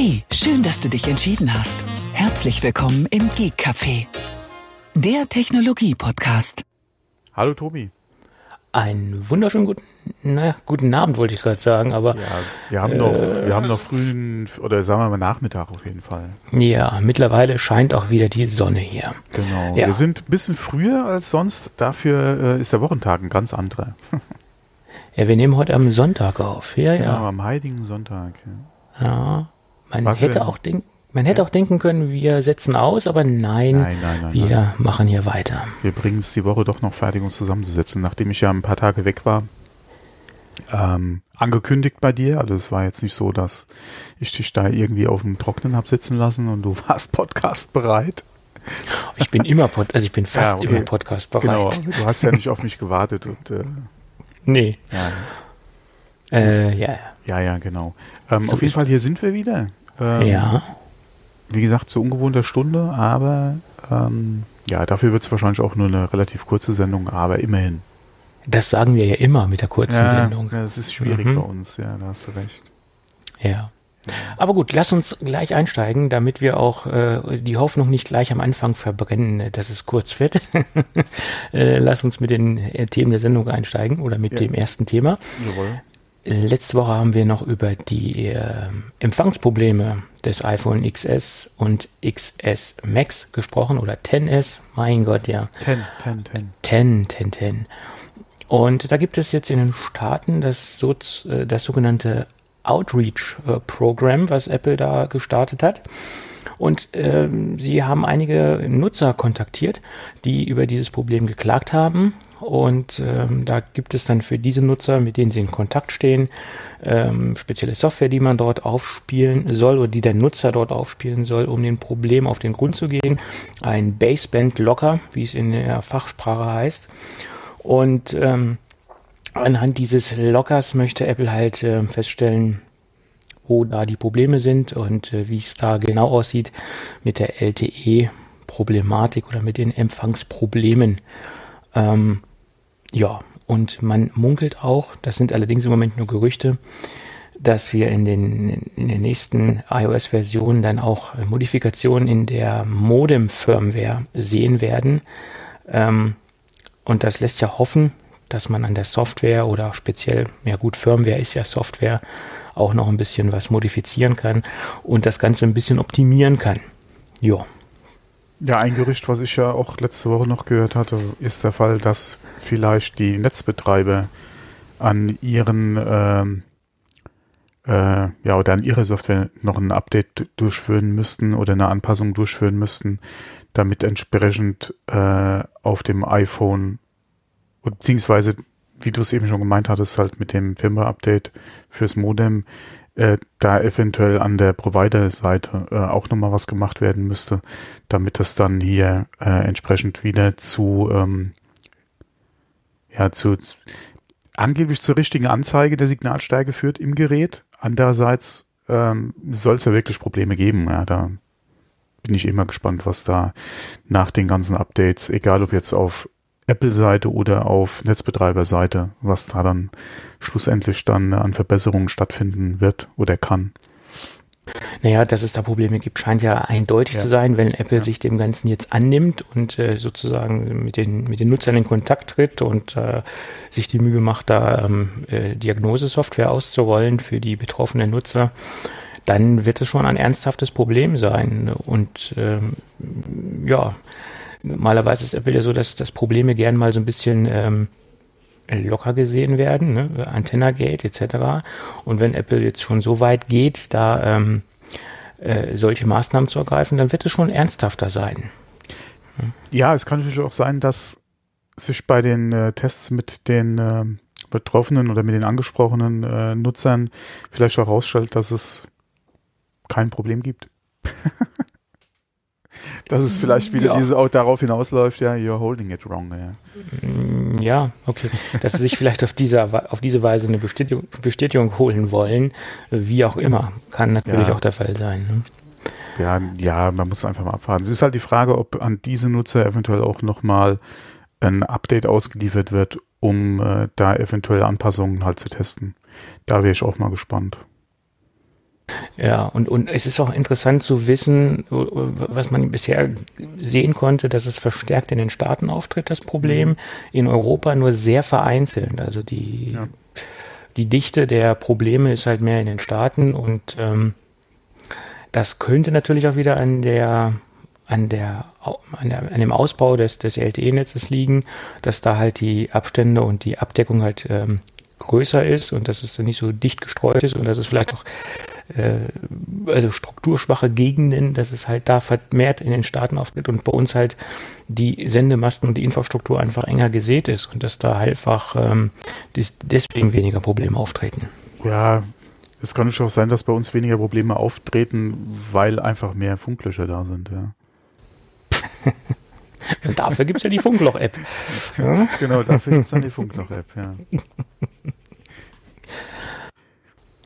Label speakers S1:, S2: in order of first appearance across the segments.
S1: Hey, schön, dass du dich entschieden hast. Herzlich willkommen im Geek Café, der Technologie-Podcast.
S2: Hallo Tobi.
S3: Einen wunderschönen guten, naja, guten Abend wollte ich gerade sagen, aber. Ja,
S2: wir haben äh, noch, wir haben noch frühen, oder sagen wir mal Nachmittag auf jeden Fall.
S3: Ja, mittlerweile scheint auch wieder die Sonne hier.
S2: Genau. Ja. Wir sind ein bisschen früher als sonst, dafür äh, ist der Wochentag ein ganz anderer.
S3: ja, wir nehmen heute am Sonntag auf. Ja,
S2: genau,
S3: ja.
S2: am heiligen Sonntag.
S3: Ja, ja man Was hätte denn? auch denken man hätte auch denken können, wir setzen aus, aber nein, nein, nein, nein wir machen hier weiter.
S2: Wir bringen es die Woche doch noch fertig, uns zusammenzusetzen, nachdem ich ja ein paar Tage weg war. Ähm, angekündigt bei dir, also es war jetzt nicht so, dass ich dich da irgendwie auf dem Trocknen hab sitzen lassen und du warst Podcast bereit.
S3: Ich bin immer, Pod also ich bin fast ja, okay. immer Podcast bereit. Genau,
S2: du hast ja nicht auf mich gewartet und äh,
S3: nee.
S2: Ja. Äh, ja. Ja, ja, genau. Ähm, so auf jeden Fall, hier sind wir wieder.
S3: Ähm, ja.
S2: Wie gesagt, zu ungewohnter Stunde, aber ähm, ja, dafür wird es wahrscheinlich auch nur eine relativ kurze Sendung, aber immerhin.
S3: Das sagen wir ja immer mit der kurzen
S2: ja,
S3: Sendung.
S2: Ja, das ist schwierig mhm. bei uns, ja, da hast du recht.
S3: Ja. Aber gut, lass uns gleich einsteigen, damit wir auch äh, die Hoffnung nicht gleich am Anfang verbrennen, dass es kurz wird. äh, lass uns mit den äh, Themen der Sendung einsteigen oder mit ja. dem ersten Thema. Jawohl. Letzte Woche haben wir noch über die äh, Empfangsprobleme des iPhone XS und XS Max gesprochen oder 10S. Mein Gott, ja.
S2: 10, 10, 10.
S3: 10, 10, 10. Und da gibt es jetzt in den Staaten das, so, äh, das sogenannte Outreach-Programm, was Apple da gestartet hat. Und ähm, sie haben einige Nutzer kontaktiert, die über dieses Problem geklagt haben. Und ähm, da gibt es dann für diese Nutzer, mit denen sie in Kontakt stehen, ähm, spezielle Software, die man dort aufspielen soll oder die der Nutzer dort aufspielen soll, um dem Problem auf den Grund zu gehen. Ein Baseband Locker, wie es in der Fachsprache heißt. Und ähm, anhand dieses Lockers möchte Apple halt äh, feststellen, wo da die Probleme sind und äh, wie es da genau aussieht mit der LTE-Problematik oder mit den Empfangsproblemen. Ähm, ja, und man munkelt auch, das sind allerdings im Moment nur Gerüchte, dass wir in den, in den nächsten iOS-Versionen dann auch Modifikationen in der Modem-Firmware sehen werden. Ähm, und das lässt ja hoffen, dass man an der Software oder speziell, ja gut, Firmware ist ja Software, auch noch ein bisschen was modifizieren kann und das Ganze ein bisschen optimieren kann. Jo.
S2: Ja, ein Gerücht, was ich ja auch letzte Woche noch gehört hatte, ist der Fall, dass vielleicht die Netzbetreiber an ihren ähm, äh, ja oder an ihrer Software noch ein Update durchführen müssten oder eine Anpassung durchführen müssten, damit entsprechend äh, auf dem iPhone beziehungsweise wie du es eben schon gemeint hattest, halt mit dem Firmware-Update fürs Modem, äh, da eventuell an der Provider-Seite äh, auch nochmal was gemacht werden müsste, damit das dann hier äh, entsprechend wieder zu, ähm, ja, zu, angeblich zur richtigen Anzeige der Signalstärke führt im Gerät. Andererseits ähm, soll es ja wirklich Probleme geben. Ja, da bin ich immer gespannt, was da nach den ganzen Updates, egal ob jetzt auf Apple-Seite oder auf Netzbetreiber-Seite, was da dann schlussendlich dann an Verbesserungen stattfinden wird oder kann.
S3: Naja, dass es da Probleme gibt, scheint ja eindeutig ja. zu sein, wenn Apple ja. sich dem Ganzen jetzt annimmt und äh, sozusagen mit den, mit den Nutzern in Kontakt tritt und äh, sich die Mühe macht, da ähm, äh, Diagnosesoftware auszurollen für die betroffenen Nutzer, dann wird es schon ein ernsthaftes Problem sein. Und ähm, ja, Normalerweise ist Apple ja so, dass, dass Probleme gern mal so ein bisschen ähm, locker gesehen werden, ne? Antenna-Gate etc. Und wenn Apple jetzt schon so weit geht, da ähm, äh, solche Maßnahmen zu ergreifen, dann wird es schon ernsthafter sein.
S2: Ja, es kann natürlich auch sein, dass sich bei den äh, Tests mit den äh, Betroffenen oder mit den angesprochenen äh, Nutzern vielleicht herausstellt, dass es kein Problem gibt. Dass es vielleicht wieder ja. diese auch darauf hinausläuft, ja, you're holding it wrong,
S3: ja. Mm, ja, okay. Dass sie sich vielleicht auf diese, auf diese Weise eine Bestätigung, Bestätigung holen wollen, wie auch immer, kann natürlich ja. auch der Fall sein. Ne?
S2: Ja, ja, man muss einfach mal abwarten. Es ist halt die Frage, ob an diese Nutzer eventuell auch nochmal ein Update ausgeliefert wird, um äh, da eventuell Anpassungen halt zu testen. Da wäre ich auch mal gespannt.
S3: Ja, und, und es ist auch interessant zu wissen, was man bisher sehen konnte, dass es verstärkt in den Staaten auftritt, das Problem. Mhm. In Europa nur sehr vereinzelt. Also die, ja. die Dichte der Probleme ist halt mehr in den Staaten und ähm, das könnte natürlich auch wieder an der an der, an, der, an dem Ausbau des, des LTE-Netzes liegen, dass da halt die Abstände und die Abdeckung halt ähm, größer ist und dass es nicht so dicht gestreut ist und dass es vielleicht auch äh, also strukturschwache Gegenden, dass es halt da vermehrt in den Staaten auftritt und bei uns halt die Sendemasten und die Infrastruktur einfach enger gesät ist und dass da einfach ähm, deswegen weniger Probleme auftreten.
S2: Ja, es kann schon auch sein, dass bei uns weniger Probleme auftreten, weil einfach mehr Funklöcher da sind, ja.
S3: Dafür gibt es ja die Funkloch-App.
S2: Ja? Genau, dafür gibt es dann die Funkloch-App, ja.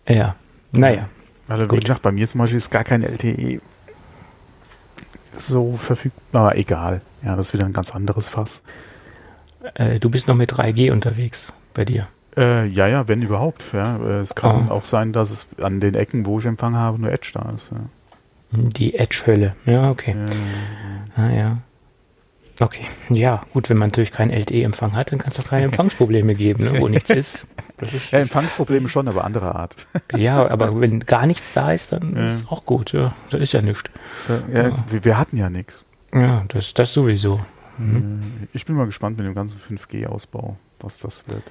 S3: Ja, naja.
S2: Also, wie Gut. gesagt, bei mir zum Beispiel ist gar kein LTE so verfügbar, aber egal. Ja, das ist wieder ein ganz anderes Fass.
S3: Äh, du bist noch mit 3G unterwegs bei dir.
S2: Äh, ja, ja, wenn überhaupt. Ja. Äh, es kann oh. auch sein, dass es an den Ecken, wo ich Empfang habe, nur Edge da ist. Ja.
S3: Die Edge-Hölle. Ja, okay. Ja, ah, ja. Okay, ja, gut, wenn man natürlich keinen LTE-Empfang hat, dann kann es auch keine Empfangsprobleme geben, ne, wo nichts ist.
S2: ist. Ja, Empfangsprobleme schon, aber andere Art.
S3: ja, aber wenn gar nichts da ist, dann ja. ist auch gut. Ja, da ist ja nichts.
S2: Ja, ja. Wir, hatten ja nichts.
S3: Ja, das, das sowieso.
S2: Mhm. Ich bin mal gespannt mit dem ganzen 5G-Ausbau, was das wird.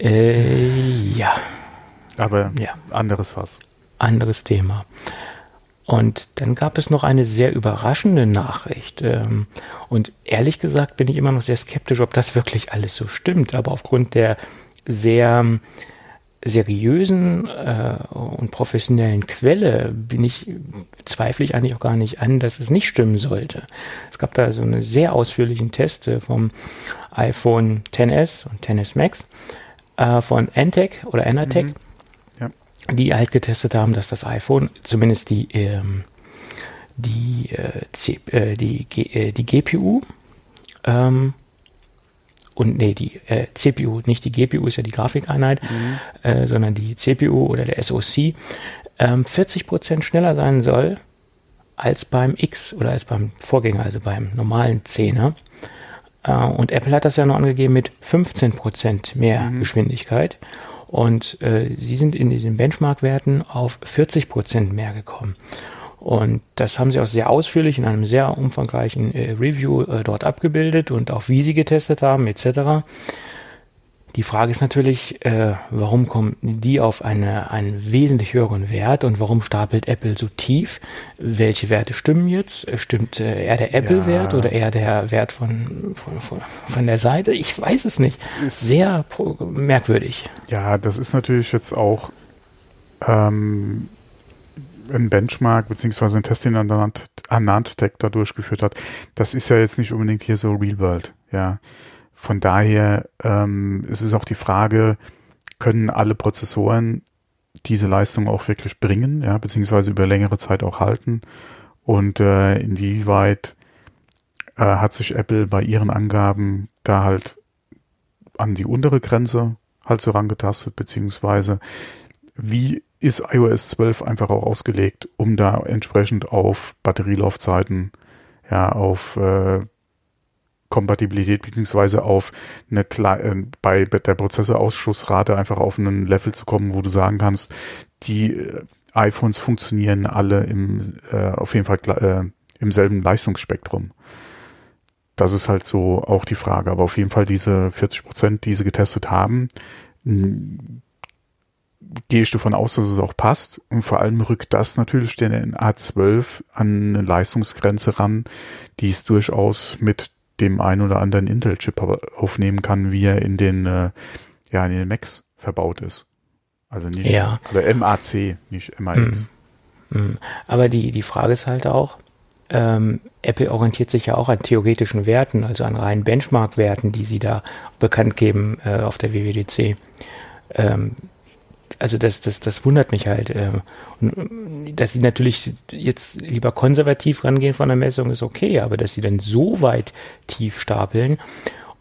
S3: Äh, ja.
S2: Aber anderes Fass
S3: anderes Thema. Und dann gab es noch eine sehr überraschende Nachricht. Ähm, und ehrlich gesagt bin ich immer noch sehr skeptisch, ob das wirklich alles so stimmt. Aber aufgrund der sehr seriösen äh, und professionellen Quelle bin ich, zweifle ich eigentlich auch gar nicht an, dass es nicht stimmen sollte. Es gab da so einen sehr ausführlichen Test äh, vom iPhone XS und XS Max äh, von Antec oder Anatec. Mhm die halt getestet haben, dass das iPhone, zumindest die, ähm, die, äh, C, äh, die, G, äh, die GPU ähm, und nee, die äh, CPU, nicht die GPU ist ja die Grafikeinheit, mhm. äh, sondern die CPU oder der SoC, ähm, 40% schneller sein soll als beim X oder als beim Vorgänger, also beim normalen 10er. Äh, und Apple hat das ja noch angegeben mit 15% mehr mhm. Geschwindigkeit. Und äh, sie sind in diesen Benchmark-Werten auf 40 Prozent mehr gekommen. Und das haben sie auch sehr ausführlich in einem sehr umfangreichen äh, Review äh, dort abgebildet und auch wie sie getestet haben etc. Die Frage ist natürlich, äh, warum kommen die auf eine, einen wesentlich höheren Wert und warum stapelt Apple so tief? Welche Werte stimmen jetzt? Stimmt äh, eher der Apple-Wert ja. oder eher der Wert von, von, von, von, der Seite? Ich weiß es nicht. Es Sehr merkwürdig.
S2: Ja, das ist natürlich jetzt auch ähm, ein Benchmark beziehungsweise ein Test, den Anant da durchgeführt hat. Das ist ja jetzt nicht unbedingt hier so Real World, ja. Von daher ähm, ist es auch die Frage, können alle Prozessoren diese Leistung auch wirklich bringen, ja, beziehungsweise über längere Zeit auch halten? Und äh, inwieweit äh, hat sich Apple bei ihren Angaben da halt an die untere Grenze halt so rangetastet, beziehungsweise wie ist iOS 12 einfach auch ausgelegt, um da entsprechend auf Batterielaufzeiten, ja, auf äh, Kompatibilität beziehungsweise auf eine äh, bei der Prozessorausschussrate einfach auf einen Level zu kommen, wo du sagen kannst, die äh, iPhones funktionieren alle im äh, auf jeden Fall äh, im selben Leistungsspektrum. Das ist halt so auch die Frage. Aber auf jeden Fall diese 40 Prozent, die sie getestet haben, gehe ich davon aus, dass es auch passt. Und vor allem rückt das natürlich den A12 an eine Leistungsgrenze ran, die es durchaus mit dem einen oder anderen Intel-Chip aufnehmen kann, wie er in den, äh, ja, in den Macs verbaut ist. Also nicht,
S3: ja.
S2: oder MAC, nicht MAX.
S3: Mm, mm. Aber die, die Frage ist halt auch, ähm, Apple orientiert sich ja auch an theoretischen Werten, also an reinen Benchmark-Werten, die sie da bekannt geben äh, auf der WWDC. Ähm, also das, das, das wundert mich halt. Äh, dass sie natürlich jetzt lieber konservativ rangehen von der Messung ist okay, aber dass sie dann so weit tief stapeln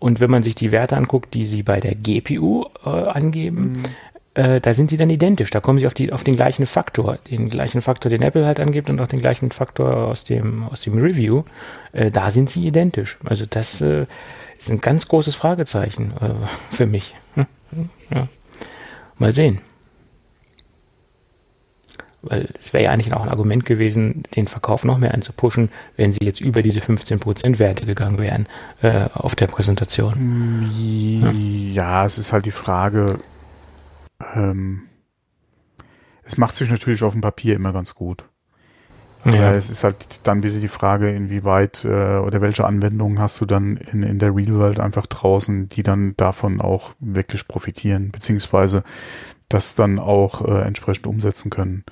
S3: und wenn man sich die Werte anguckt, die sie bei der GPU äh, angeben, äh, da sind sie dann identisch. Da kommen sie auf, die, auf den gleichen Faktor, den gleichen Faktor, den Apple halt angibt und auch den gleichen Faktor aus dem, aus dem Review. Äh, da sind sie identisch. Also das äh, ist ein ganz großes Fragezeichen äh, für mich. Hm? Ja. Mal sehen. Weil es wäre ja eigentlich auch ein Argument gewesen, den Verkauf noch mehr anzupushen, wenn sie jetzt über diese 15% Werte gegangen wären äh, auf der Präsentation.
S2: Ja. ja, es ist halt die Frage, ähm, es macht sich natürlich auf dem Papier immer ganz gut. Ja. Es ist halt dann wieder die Frage, inwieweit äh, oder welche Anwendungen hast du dann in, in der Real World einfach draußen, die dann davon auch wirklich profitieren, beziehungsweise das dann auch äh, entsprechend umsetzen können.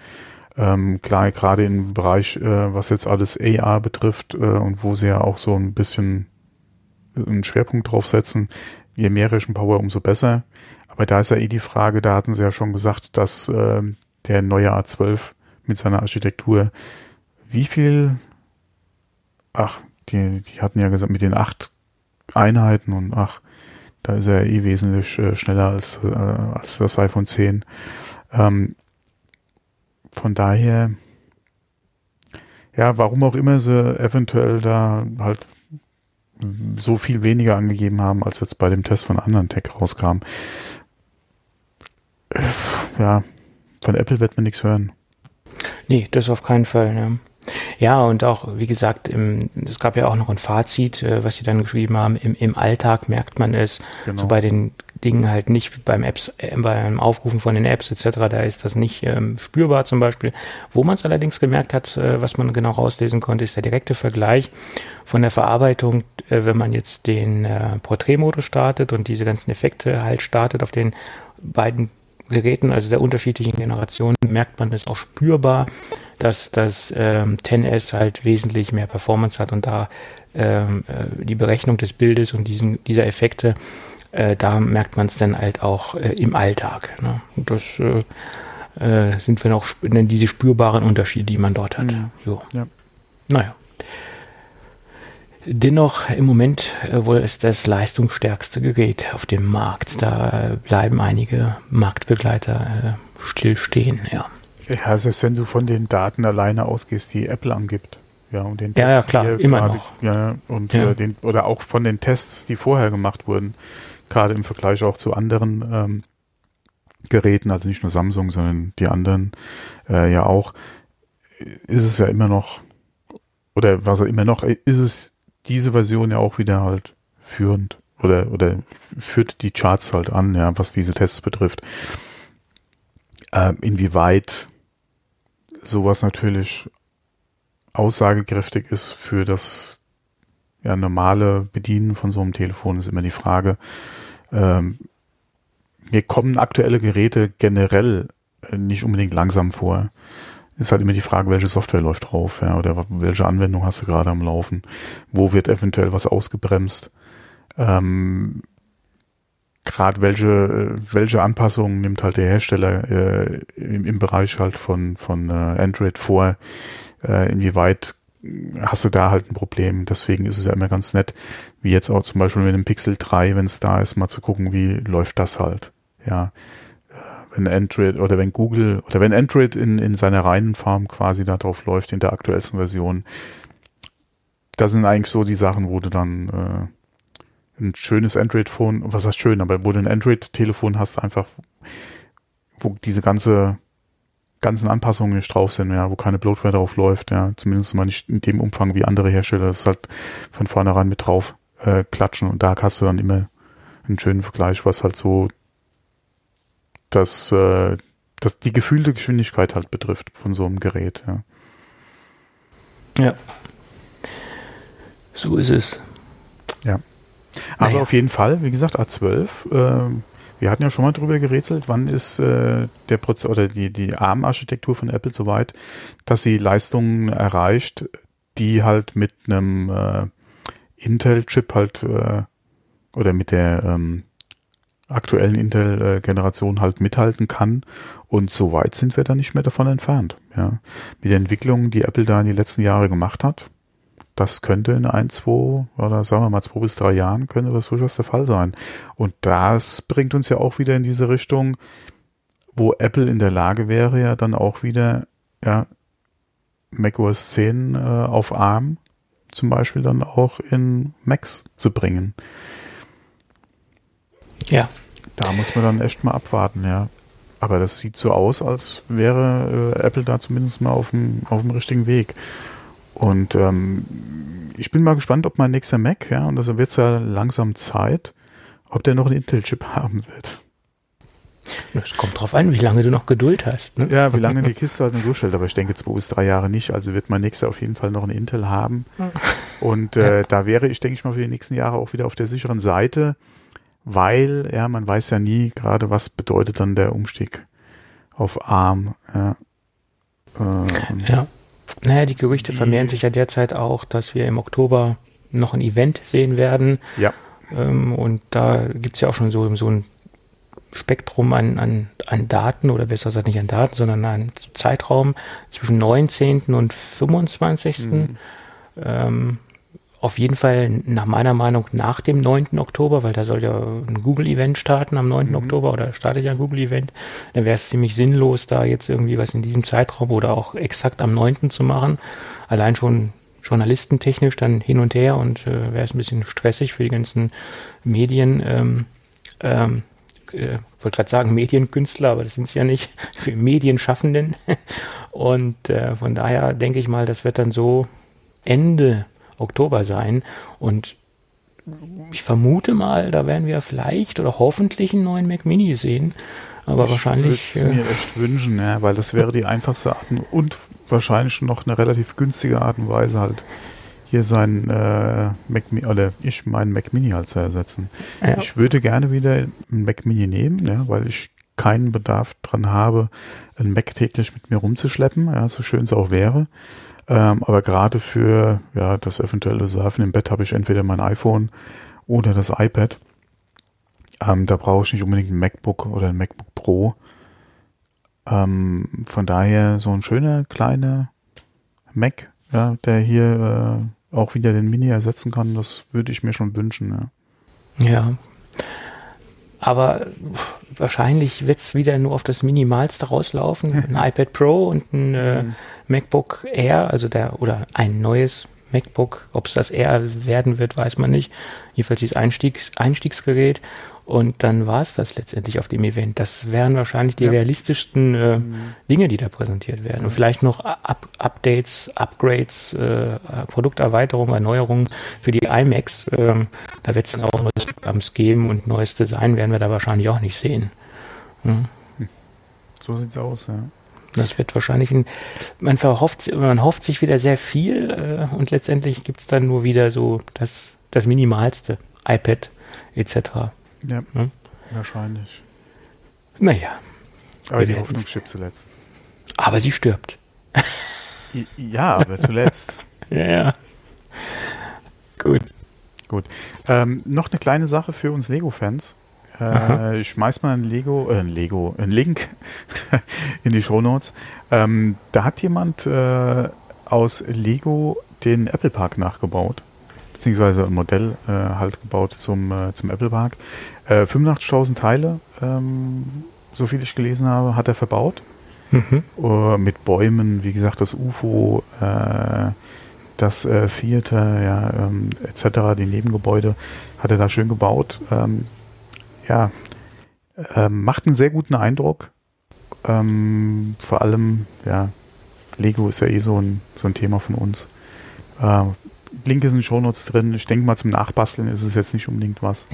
S2: Ähm, klar, gerade im Bereich, äh, was jetzt alles AR betrifft äh, und wo sie ja auch so ein bisschen einen Schwerpunkt draufsetzen, je mehr Rechenpower, umso besser. Aber da ist ja eh die Frage, da hatten sie ja schon gesagt, dass äh, der neue A12 mit seiner Architektur wie viel, ach, die, die hatten ja gesagt, mit den acht Einheiten und ach, da ist er eh wesentlich äh, schneller als, äh, als das iPhone 10. Ähm, von daher, ja, warum auch immer sie eventuell da halt so viel weniger angegeben haben, als jetzt bei dem Test von anderen Tech rauskam ja, von Apple wird man nichts hören.
S3: Nee, das auf keinen Fall. Ne? Ja, und auch, wie gesagt, im, es gab ja auch noch ein Fazit, äh, was sie dann geschrieben haben. Im, im Alltag merkt man es, genau. so bei den Dingen halt nicht beim Apps, äh, beim Aufrufen von den Apps etc., da ist das nicht ähm, spürbar zum Beispiel. Wo man es allerdings gemerkt hat, äh, was man genau rauslesen konnte, ist der direkte Vergleich von der Verarbeitung, äh, wenn man jetzt den äh, Porträtmodus startet und diese ganzen Effekte halt startet auf den beiden Geräten, also der unterschiedlichen Generationen, merkt man es auch spürbar, dass das ähm, 10S halt wesentlich mehr Performance hat und da ähm, äh, die Berechnung des Bildes und diesen, dieser Effekte, äh, da merkt man es dann halt auch äh, im Alltag. Ne? Und das äh, äh, sind wir noch diese spürbaren Unterschiede, die man dort hat. Mhm. Jo. Ja. Naja. Dennoch im Moment äh, wohl ist das leistungsstärkste Gerät auf dem Markt. Da bleiben einige Marktbegleiter äh, stillstehen, ja.
S2: Ja, selbst wenn du von den Daten alleine ausgehst, die Apple angibt. Ja, und den
S3: ja, ja, klar, immer grade, noch.
S2: Ja, und ja. Äh, den, oder auch von den Tests, die vorher gemacht wurden, gerade im Vergleich auch zu anderen ähm, Geräten, also nicht nur Samsung, sondern die anderen äh, ja auch, ist es ja immer noch, oder was er immer noch, ist es diese Version ja auch wieder halt führend oder, oder führt die Charts halt an, ja, was diese Tests betrifft. Ähm, inwieweit sowas natürlich aussagekräftig ist für das ja, normale Bedienen von so einem Telefon, ist immer die Frage. Ähm, mir kommen aktuelle Geräte generell äh, nicht unbedingt langsam vor ist halt immer die Frage, welche Software läuft drauf, ja, oder welche Anwendung hast du gerade am Laufen? Wo wird eventuell was ausgebremst? Ähm, gerade welche, äh, welche Anpassungen nimmt halt der Hersteller äh, im, im Bereich halt von, von äh, Android vor? Äh, inwieweit hast du da halt ein Problem? Deswegen ist es ja immer ganz nett, wie jetzt auch zum Beispiel mit dem Pixel 3, wenn es da ist, mal zu gucken, wie läuft das halt. Ja, wenn Android oder wenn Google oder wenn Android in, in seiner reinen Form quasi darauf läuft, in der aktuellsten Version, das sind eigentlich so die Sachen, wo du dann äh, ein schönes Android-Phone, was heißt schön, aber wo du ein Android-Telefon hast, einfach, wo diese ganze ganzen Anpassungen nicht drauf sind, ja, wo keine Bloatware drauf läuft, ja, zumindest mal nicht in dem Umfang wie andere Hersteller, das halt von vornherein mit drauf äh, klatschen und da hast du dann immer einen schönen Vergleich, was halt so das, äh, das die gefühlte Geschwindigkeit halt betrifft von so einem Gerät. Ja.
S3: ja. So ist es.
S2: Aber naja. auf jeden Fall, wie gesagt, A12, äh, wir hatten ja schon mal drüber gerätselt, wann ist äh, der Prozess oder die, die ARM-Architektur von Apple so weit, dass sie Leistungen erreicht, die halt mit einem äh, Intel-Chip halt äh, oder mit der ähm, aktuellen Intel-Generation halt mithalten kann. Und so weit sind wir da nicht mehr davon entfernt. Ja. Mit der Entwicklung, die Apple da in die letzten Jahre gemacht hat, das könnte in ein, zwei oder sagen wir mal zwei bis drei Jahren könnte das durchaus der Fall sein. Und das bringt uns ja auch wieder in diese Richtung, wo Apple in der Lage wäre, ja dann auch wieder ja, macOS 10 äh, auf ARM zum Beispiel dann auch in Macs zu bringen.
S3: Ja.
S2: Da muss man dann echt mal abwarten, ja. Aber das sieht so aus, als wäre äh, Apple da zumindest mal auf dem, auf dem richtigen Weg. Und ähm, ich bin mal gespannt, ob mein nächster Mac, ja, und das wird ja langsam Zeit, ob der noch einen Intel-Chip haben wird.
S3: Es kommt drauf an, wie lange du noch Geduld hast. Ne?
S2: Ja, wie lange die Kiste halt nur durchstellt. Aber ich denke zwei bis drei Jahre nicht. Also wird mein nächster auf jeden Fall noch einen Intel haben. Und äh, ja. da wäre ich, denke ich mal, für die nächsten Jahre auch wieder auf der sicheren Seite, weil, ja, man weiß ja nie gerade, was bedeutet dann der Umstieg auf ARM. Ja.
S3: Äh, ja. Naja, die Gerüchte vermehren sich ja derzeit auch, dass wir im Oktober noch ein Event sehen werden.
S2: Ja.
S3: Ähm, und da gibt's ja auch schon so, so ein Spektrum an, an, an Daten oder besser gesagt nicht an Daten, sondern an Zeitraum zwischen 19. und 25. Mhm. Ähm, auf jeden Fall nach meiner Meinung nach dem 9. Oktober, weil da soll ja ein Google-Event starten am 9. Mhm. Oktober oder startet ja ein Google-Event. Dann wäre es ziemlich sinnlos, da jetzt irgendwie was in diesem Zeitraum oder auch exakt am 9. zu machen. Allein schon journalistentechnisch dann hin und her und äh, wäre es ein bisschen stressig für die ganzen Medien. Ähm, ähm, äh, wollte gerade sagen Medienkünstler, aber das sind es ja nicht, für Medienschaffenden. Und äh, von daher denke ich mal, das wird dann so Ende Oktober sein. Und ich vermute mal, da werden wir vielleicht oder hoffentlich einen neuen Mac Mini sehen. Aber ich wahrscheinlich.
S2: Ich würde mir echt wünschen, ja, weil das wäre die einfachste Art und wahrscheinlich noch eine relativ günstige Art und Weise halt hier sein äh, Mac Mini, oder ich meinen Mac Mini halt zu ersetzen. Ja. Ich würde gerne wieder einen Mac Mini nehmen, ja, weil ich keinen Bedarf dran habe, einen Mac täglich mit mir rumzuschleppen, ja, so schön es auch wäre. Ähm, aber gerade für ja, das eventuelle Surfen im Bett habe ich entweder mein iPhone oder das iPad. Ähm, da brauche ich nicht unbedingt ein MacBook oder ein MacBook Pro. Ähm, von daher so ein schöner kleiner Mac, ja, der hier äh, auch wieder den Mini ersetzen kann, das würde ich mir schon wünschen.
S3: Ja. ja. Aber wahrscheinlich wird es wieder nur auf das Minimalste rauslaufen. Ein iPad Pro und ein äh, mhm. MacBook Air, also der, oder ein neues MacBook. Ob es das Air werden wird, weiß man nicht. Jedenfalls dieses Einstiegs Einstiegsgerät. Und dann war es das letztendlich auf dem Event. Das wären wahrscheinlich die ja. realistischsten äh, mhm. Dinge, die da präsentiert werden. Und vielleicht noch Up Updates, Upgrades, äh, Produkterweiterungen, Erneuerungen für die iMacs. Ähm, da wird es dann auch neues Programms geben und neues Design werden wir da wahrscheinlich auch nicht sehen.
S2: Mhm. So sieht's aus, ja.
S3: Das wird wahrscheinlich ein, man verhofft, man hofft sich wieder sehr viel äh, und letztendlich gibt's dann nur wieder so das, das Minimalste, iPad etc.
S2: Ja, hm? wahrscheinlich.
S3: Naja.
S2: Aber die Hoffnung stirbt zuletzt.
S3: Aber sie stirbt.
S2: Ja, aber zuletzt.
S3: ja, ja. Gut.
S2: Gut. Ähm, noch eine kleine Sache für uns Lego-Fans. Äh, ich schmeiß mal ein Lego, äh, ein Lego, ein Link in die Show Notes. Ähm, da hat jemand äh, aus Lego den Apple Park nachgebaut beziehungsweise ein Modell äh, halt gebaut zum, äh, zum Apple Park. Äh, 85.000 Teile, ähm, so viel ich gelesen habe, hat er verbaut. Mhm. Uh, mit Bäumen, wie gesagt, das UFO, äh, das äh, Theater, ja, ähm, etc., die Nebengebäude hat er da schön gebaut. Ähm, ja, ähm, macht einen sehr guten Eindruck. Ähm, vor allem, ja, Lego ist ja eh so ein, so ein Thema von uns. Link ist in den Shownotes drin. Ich denke mal, zum Nachbasteln ist es jetzt nicht unbedingt was.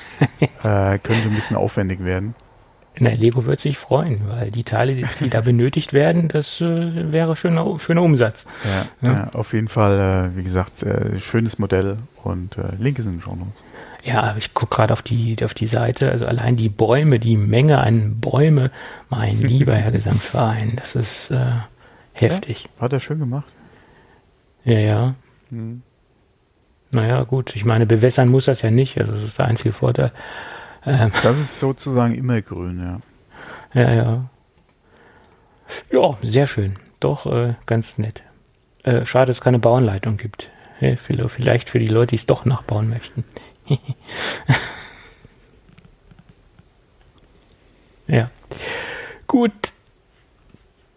S2: äh, könnte ein bisschen aufwendig werden.
S3: Na, Lego wird sich freuen, weil die Teile, die, die da benötigt werden, das äh, wäre schöner, schöner Umsatz.
S2: Ja, ja. ja auf jeden Fall, äh, wie gesagt, äh, schönes Modell und äh, Link ist in den Shownotes.
S3: Ja, ich gucke gerade auf die, auf die Seite, also allein die Bäume, die Menge an Bäume, mein lieber Herr Gesangsverein, das ist äh, heftig.
S2: Ja, hat er schön gemacht.
S3: Ja, ja. Hm. Naja, gut, ich meine, bewässern muss das ja nicht, also das ist der einzige Vorteil.
S2: Ähm, das ist sozusagen immer grün,
S3: ja. Ja, ja. Ja, sehr schön. Doch, äh, ganz nett. Äh, schade, dass es keine Bauanleitung gibt. Hey, vielleicht für die Leute, die es doch nachbauen möchten. ja. Gut,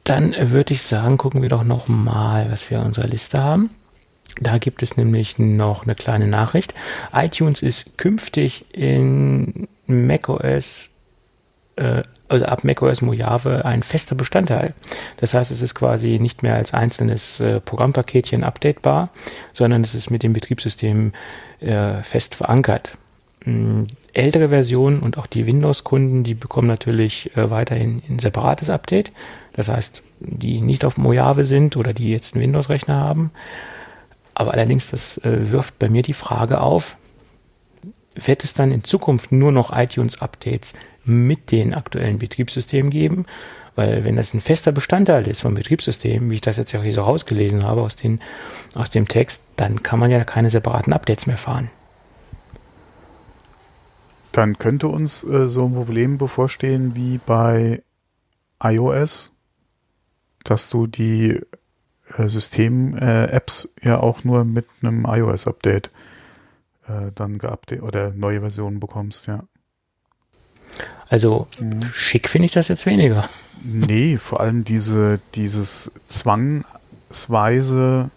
S3: dann würde ich sagen, gucken wir doch noch mal, was wir in unserer Liste haben. Da gibt es nämlich noch eine kleine Nachricht. iTunes ist künftig in macOS, äh, also ab macOS Mojave ein fester Bestandteil. Das heißt, es ist quasi nicht mehr als einzelnes äh, Programmpaketchen updatebar, sondern es ist mit dem Betriebssystem äh, fest verankert. Ähm, ältere Versionen und auch die Windows-Kunden, die bekommen natürlich äh, weiterhin ein separates Update. Das heißt, die nicht auf Mojave sind oder die jetzt einen Windows-Rechner haben. Aber allerdings, das äh, wirft bei mir die Frage auf, wird es dann in Zukunft nur noch iTunes-Updates mit den aktuellen Betriebssystemen geben? Weil wenn das ein fester Bestandteil ist vom Betriebssystem, wie ich das jetzt ja hier so rausgelesen habe aus, den, aus dem Text, dann kann man ja keine separaten Updates mehr fahren.
S2: Dann könnte uns äh, so ein Problem bevorstehen wie bei iOS, dass du die System-Apps äh, ja auch nur mit einem iOS-Update äh, dann geupdate oder neue Versionen bekommst, ja.
S3: Also mhm. schick finde ich das jetzt weniger.
S2: Nee, vor allem diese, dieses zwangsweise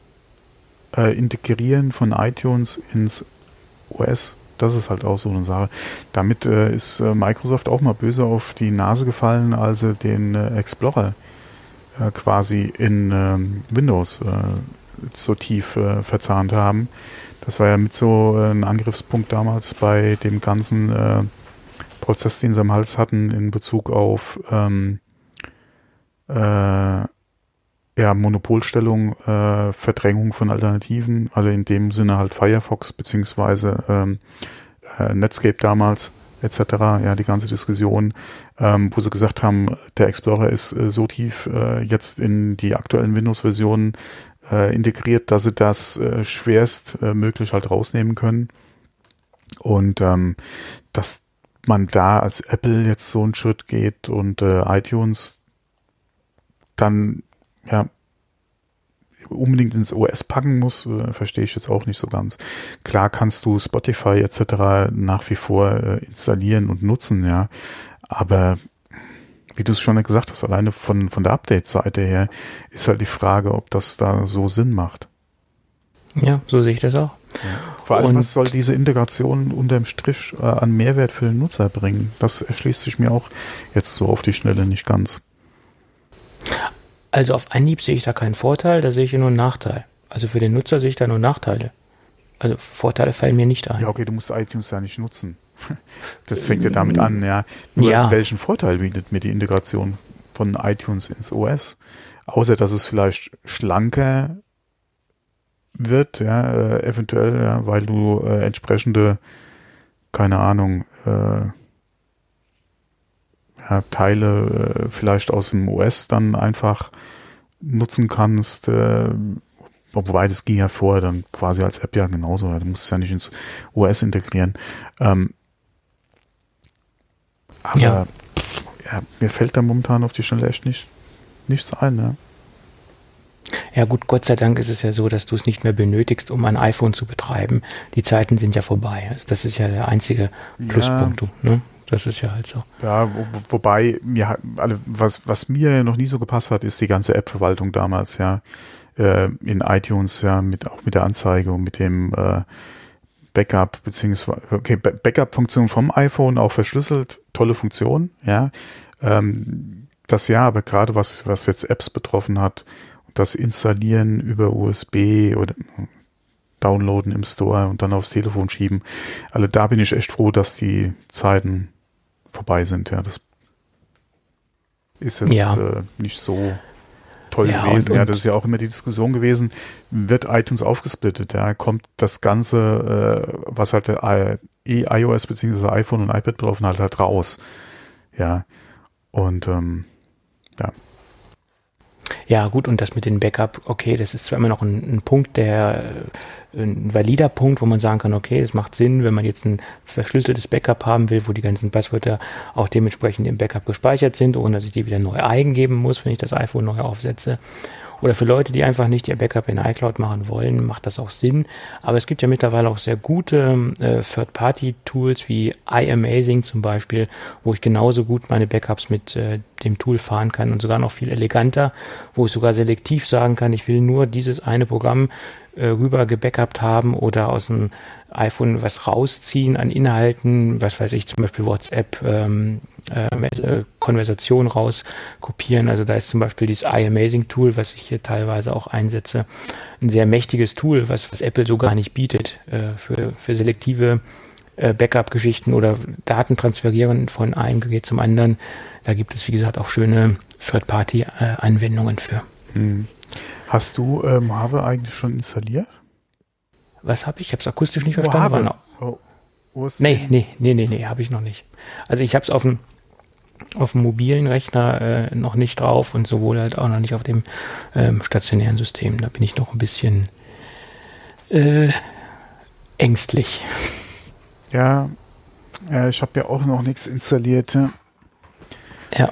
S2: äh, Integrieren von iTunes ins OS, das ist halt auch so eine Sache. Damit äh, ist äh, Microsoft auch mal böse auf die Nase gefallen, als sie den äh, Explorer äh, quasi in ähm, Windows äh, so tief äh, verzahnt haben. Das war ja mit so äh, ein Angriffspunkt damals bei dem ganzen äh, Prozess, den sie am Hals hatten in Bezug auf ähm, äh, ja, Monopolstellung, Verdrängung von Alternativen, also in dem Sinne halt Firefox beziehungsweise ähm, äh, Netscape damals etc. Ja, die ganze Diskussion, ähm, wo sie gesagt haben, der Explorer ist äh, so tief äh, jetzt in die aktuellen Windows-Versionen äh, integriert, dass sie das äh, schwerst äh, möglich halt rausnehmen können. Und ähm, dass man da als Apple jetzt so einen Schritt geht und äh, iTunes dann ja unbedingt ins OS packen muss, äh, verstehe ich jetzt auch nicht so ganz. Klar kannst du Spotify etc. nach wie vor äh, installieren und nutzen, ja, aber wie du es schon gesagt hast, alleine von, von der Update-Seite her ist halt die Frage, ob das da so Sinn macht.
S3: Ja, so sehe ich das auch.
S2: Ja. Vor allem, und was soll diese Integration unterm Strich äh, an Mehrwert für den Nutzer bringen? Das erschließt sich mir auch jetzt so auf die Schnelle nicht ganz.
S3: Also auf Anhieb sehe ich da keinen Vorteil, da sehe ich nur einen Nachteil. Also für den Nutzer sehe ich da nur Nachteile. Also Vorteile fallen mir nicht ein.
S2: Ja, okay, du musst iTunes ja nicht nutzen. Das fängt ja damit an, ja. Nur ja. welchen Vorteil bietet mir die Integration von iTunes ins OS? Außer, dass es vielleicht schlanker wird, ja, äh, eventuell, ja, weil du äh, entsprechende, keine Ahnung, äh, ja, Teile äh, vielleicht aus dem OS dann einfach nutzen kannst, äh, wobei das ging ja vorher dann quasi als App ja genauso, du musst es ja nicht ins OS integrieren. Ähm, aber ja. ja. mir fällt da momentan auf die Schnelle echt nicht, nichts ein, ne?
S3: Ja gut, Gott sei Dank ist es ja so, dass du es nicht mehr benötigst, um ein iPhone zu betreiben. Die Zeiten sind ja vorbei. Also das ist ja der einzige Pluspunkt. Ja. Ne? Das ist ja halt so.
S2: Ja, wo, wobei mir alle, was, was mir noch nie so gepasst hat, ist die ganze App-Verwaltung damals, ja. Äh, in iTunes, ja, mit auch mit der Anzeige und mit dem äh, Backup, beziehungsweise, okay, Backup-Funktion vom iPhone auch verschlüsselt, tolle Funktion, ja. Ähm, das ja, aber gerade was, was jetzt Apps betroffen hat, das Installieren über USB oder downloaden im Store und dann aufs Telefon schieben. Also da bin ich echt froh, dass die Zeiten vorbei sind. Ja, das ist jetzt ja. äh, nicht so toll ja, gewesen. Und, ja, das ist ja auch immer die Diskussion gewesen, wird iTunes aufgesplittet? Ja, kommt das Ganze, äh, was halt der iOS bzw. iPhone und iPad betroffen hat, halt raus. Ja, und ähm, ja.
S3: Ja, gut, und das mit den Backup, okay, das ist zwar immer noch ein, ein Punkt, der ein valider Punkt, wo man sagen kann, okay, es macht Sinn, wenn man jetzt ein verschlüsseltes Backup haben will, wo die ganzen Passwörter auch dementsprechend im Backup gespeichert sind, ohne dass ich die wieder neu eingeben muss, wenn ich das iPhone neu aufsetze. Oder für Leute, die einfach nicht ihr Backup in iCloud machen wollen, macht das auch Sinn. Aber es gibt ja mittlerweile auch sehr gute äh, Third-Party-Tools wie iAmazing zum Beispiel, wo ich genauso gut meine Backups mit äh, dem Tool fahren kann und sogar noch viel eleganter, wo ich sogar selektiv sagen kann, ich will nur dieses eine Programm äh, rüber gebackupt haben oder aus dem iPhone was rausziehen an Inhalten, was weiß ich, zum Beispiel WhatsApp, ähm, äh, Konversation raus kopieren. Also da ist zum Beispiel dieses iAmazing Tool, was ich hier teilweise auch einsetze, ein sehr mächtiges Tool, was, was Apple so gar nicht bietet äh, für, für selektive äh, Backup-Geschichten oder Daten transferieren von einem Gerät zum anderen. Da gibt es, wie gesagt, auch schöne Third-Party-Anwendungen für. Hm.
S2: Hast du äh, Mojave eigentlich schon installiert?
S3: Was habe ich? Ich habe es akustisch nicht verstanden. Oh, nee, nee, nee, nee, nee, habe ich noch nicht. Also ich habe es auf dem auf dem mobilen Rechner äh, noch nicht drauf und sowohl halt auch noch nicht auf dem ähm, stationären System. Da bin ich noch ein bisschen äh, ängstlich.
S2: Ja, äh, ich habe ja auch noch nichts installiert.
S3: Ja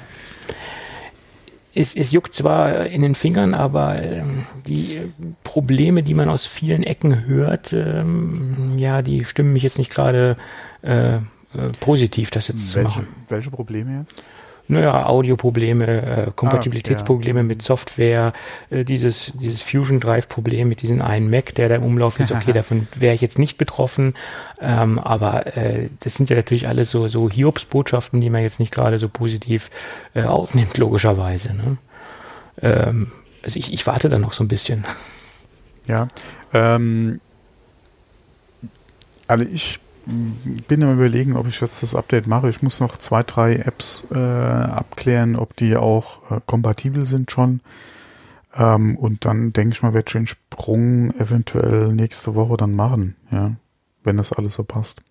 S3: es, es juckt zwar in den Fingern, aber ähm, die Probleme, die man aus vielen Ecken hört, ähm, ja, die stimmen mich jetzt nicht gerade äh, äh, positiv, das jetzt
S2: welche,
S3: zu machen.
S2: Welche Probleme jetzt?
S3: Naja, Audioprobleme, äh, Kompatibilitätsprobleme ah, ja. mit Software, äh, dieses, dieses Fusion Drive-Problem mit diesem einen Mac, der da im Umlauf ist, okay, davon wäre ich jetzt nicht betroffen. Ähm, aber äh, das sind ja natürlich alles so, so Hiobs-Botschaften, die man jetzt nicht gerade so positiv äh, aufnimmt, logischerweise. Ne? Ähm, also ich, ich warte da noch so ein bisschen.
S2: Ja. Ähm, also ich bin am überlegen, ob ich jetzt das Update mache. Ich muss noch zwei, drei Apps äh, abklären, ob die auch äh, kompatibel sind schon. Ähm, und dann denke ich mal, werde ich den Sprung eventuell nächste Woche dann machen, ja, wenn das alles so passt.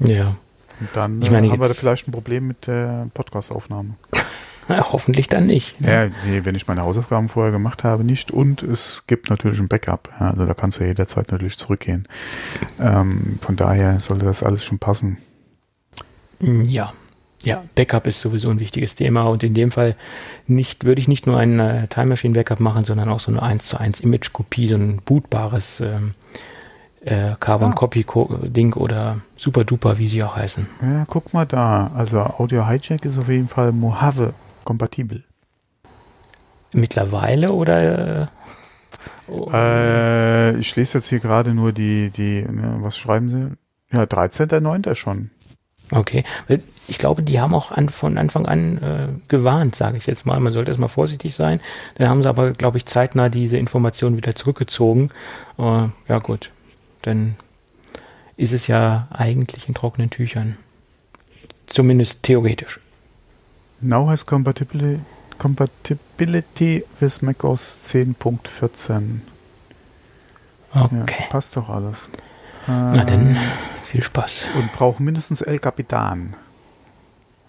S3: Ja.
S2: Und dann ich meine, äh, haben wir da vielleicht ein Problem mit der Podcast-Aufnahme.
S3: Hoffentlich dann nicht.
S2: Ne? Ja, nee, wenn ich meine Hausaufgaben vorher gemacht habe, nicht. Und es gibt natürlich ein Backup. Ja, also da kannst du jederzeit natürlich zurückgehen. Ähm, von daher sollte das alles schon passen.
S3: Mm, ja. Ja, Backup ist sowieso ein wichtiges Thema und in dem Fall nicht, würde ich nicht nur ein äh, Time Machine Backup machen, sondern auch so eine 1 zu 1 Image Kopie, so ein bootbares ähm, äh, Carbon ah. Copy Ding oder Super Duper, wie sie auch heißen.
S2: Ja, guck mal da. Also Audio Hijack ist auf jeden Fall Mojave kompatibel.
S3: Mittlerweile oder?
S2: Oh. Äh, ich lese jetzt hier gerade nur die, die, ne, was schreiben sie? Ja, 13.09. schon.
S3: Okay, ich glaube, die haben auch an, von Anfang an äh, gewarnt, sage ich jetzt mal. Man sollte erstmal vorsichtig sein. Dann haben sie aber, glaube ich, zeitnah diese Informationen wieder zurückgezogen. Uh, ja gut, dann ist es ja eigentlich in trockenen Tüchern. Zumindest theoretisch.
S2: Now has compatibility, compatibility with macOS 10.14.
S3: Okay. Ja,
S2: passt doch alles.
S3: Na dann, äh, viel Spaß.
S2: Und braucht mindestens El Capitan.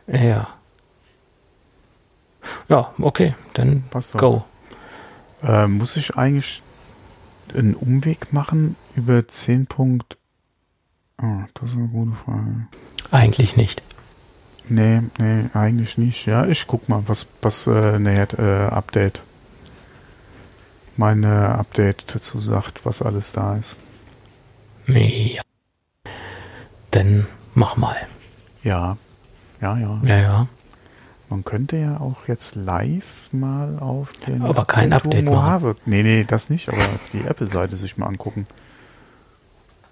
S3: Ja. Ja, okay, dann passt go.
S2: Äh, muss ich eigentlich einen Umweg machen über 10. Oh, das ist eine gute Frage.
S3: Eigentlich nicht.
S2: Nee, nee, eigentlich nicht. Ja, ich guck mal, was, was äh, näher äh, Update. Meine Update dazu sagt, was alles da ist.
S3: Nee. Dann mach mal.
S2: Ja. Ja, ja.
S3: Ja, ja.
S2: Man könnte ja auch jetzt live mal auf den
S3: Aber kein Update
S2: Mojave. Nee, nee, das nicht, aber die Apple-Seite sich mal angucken.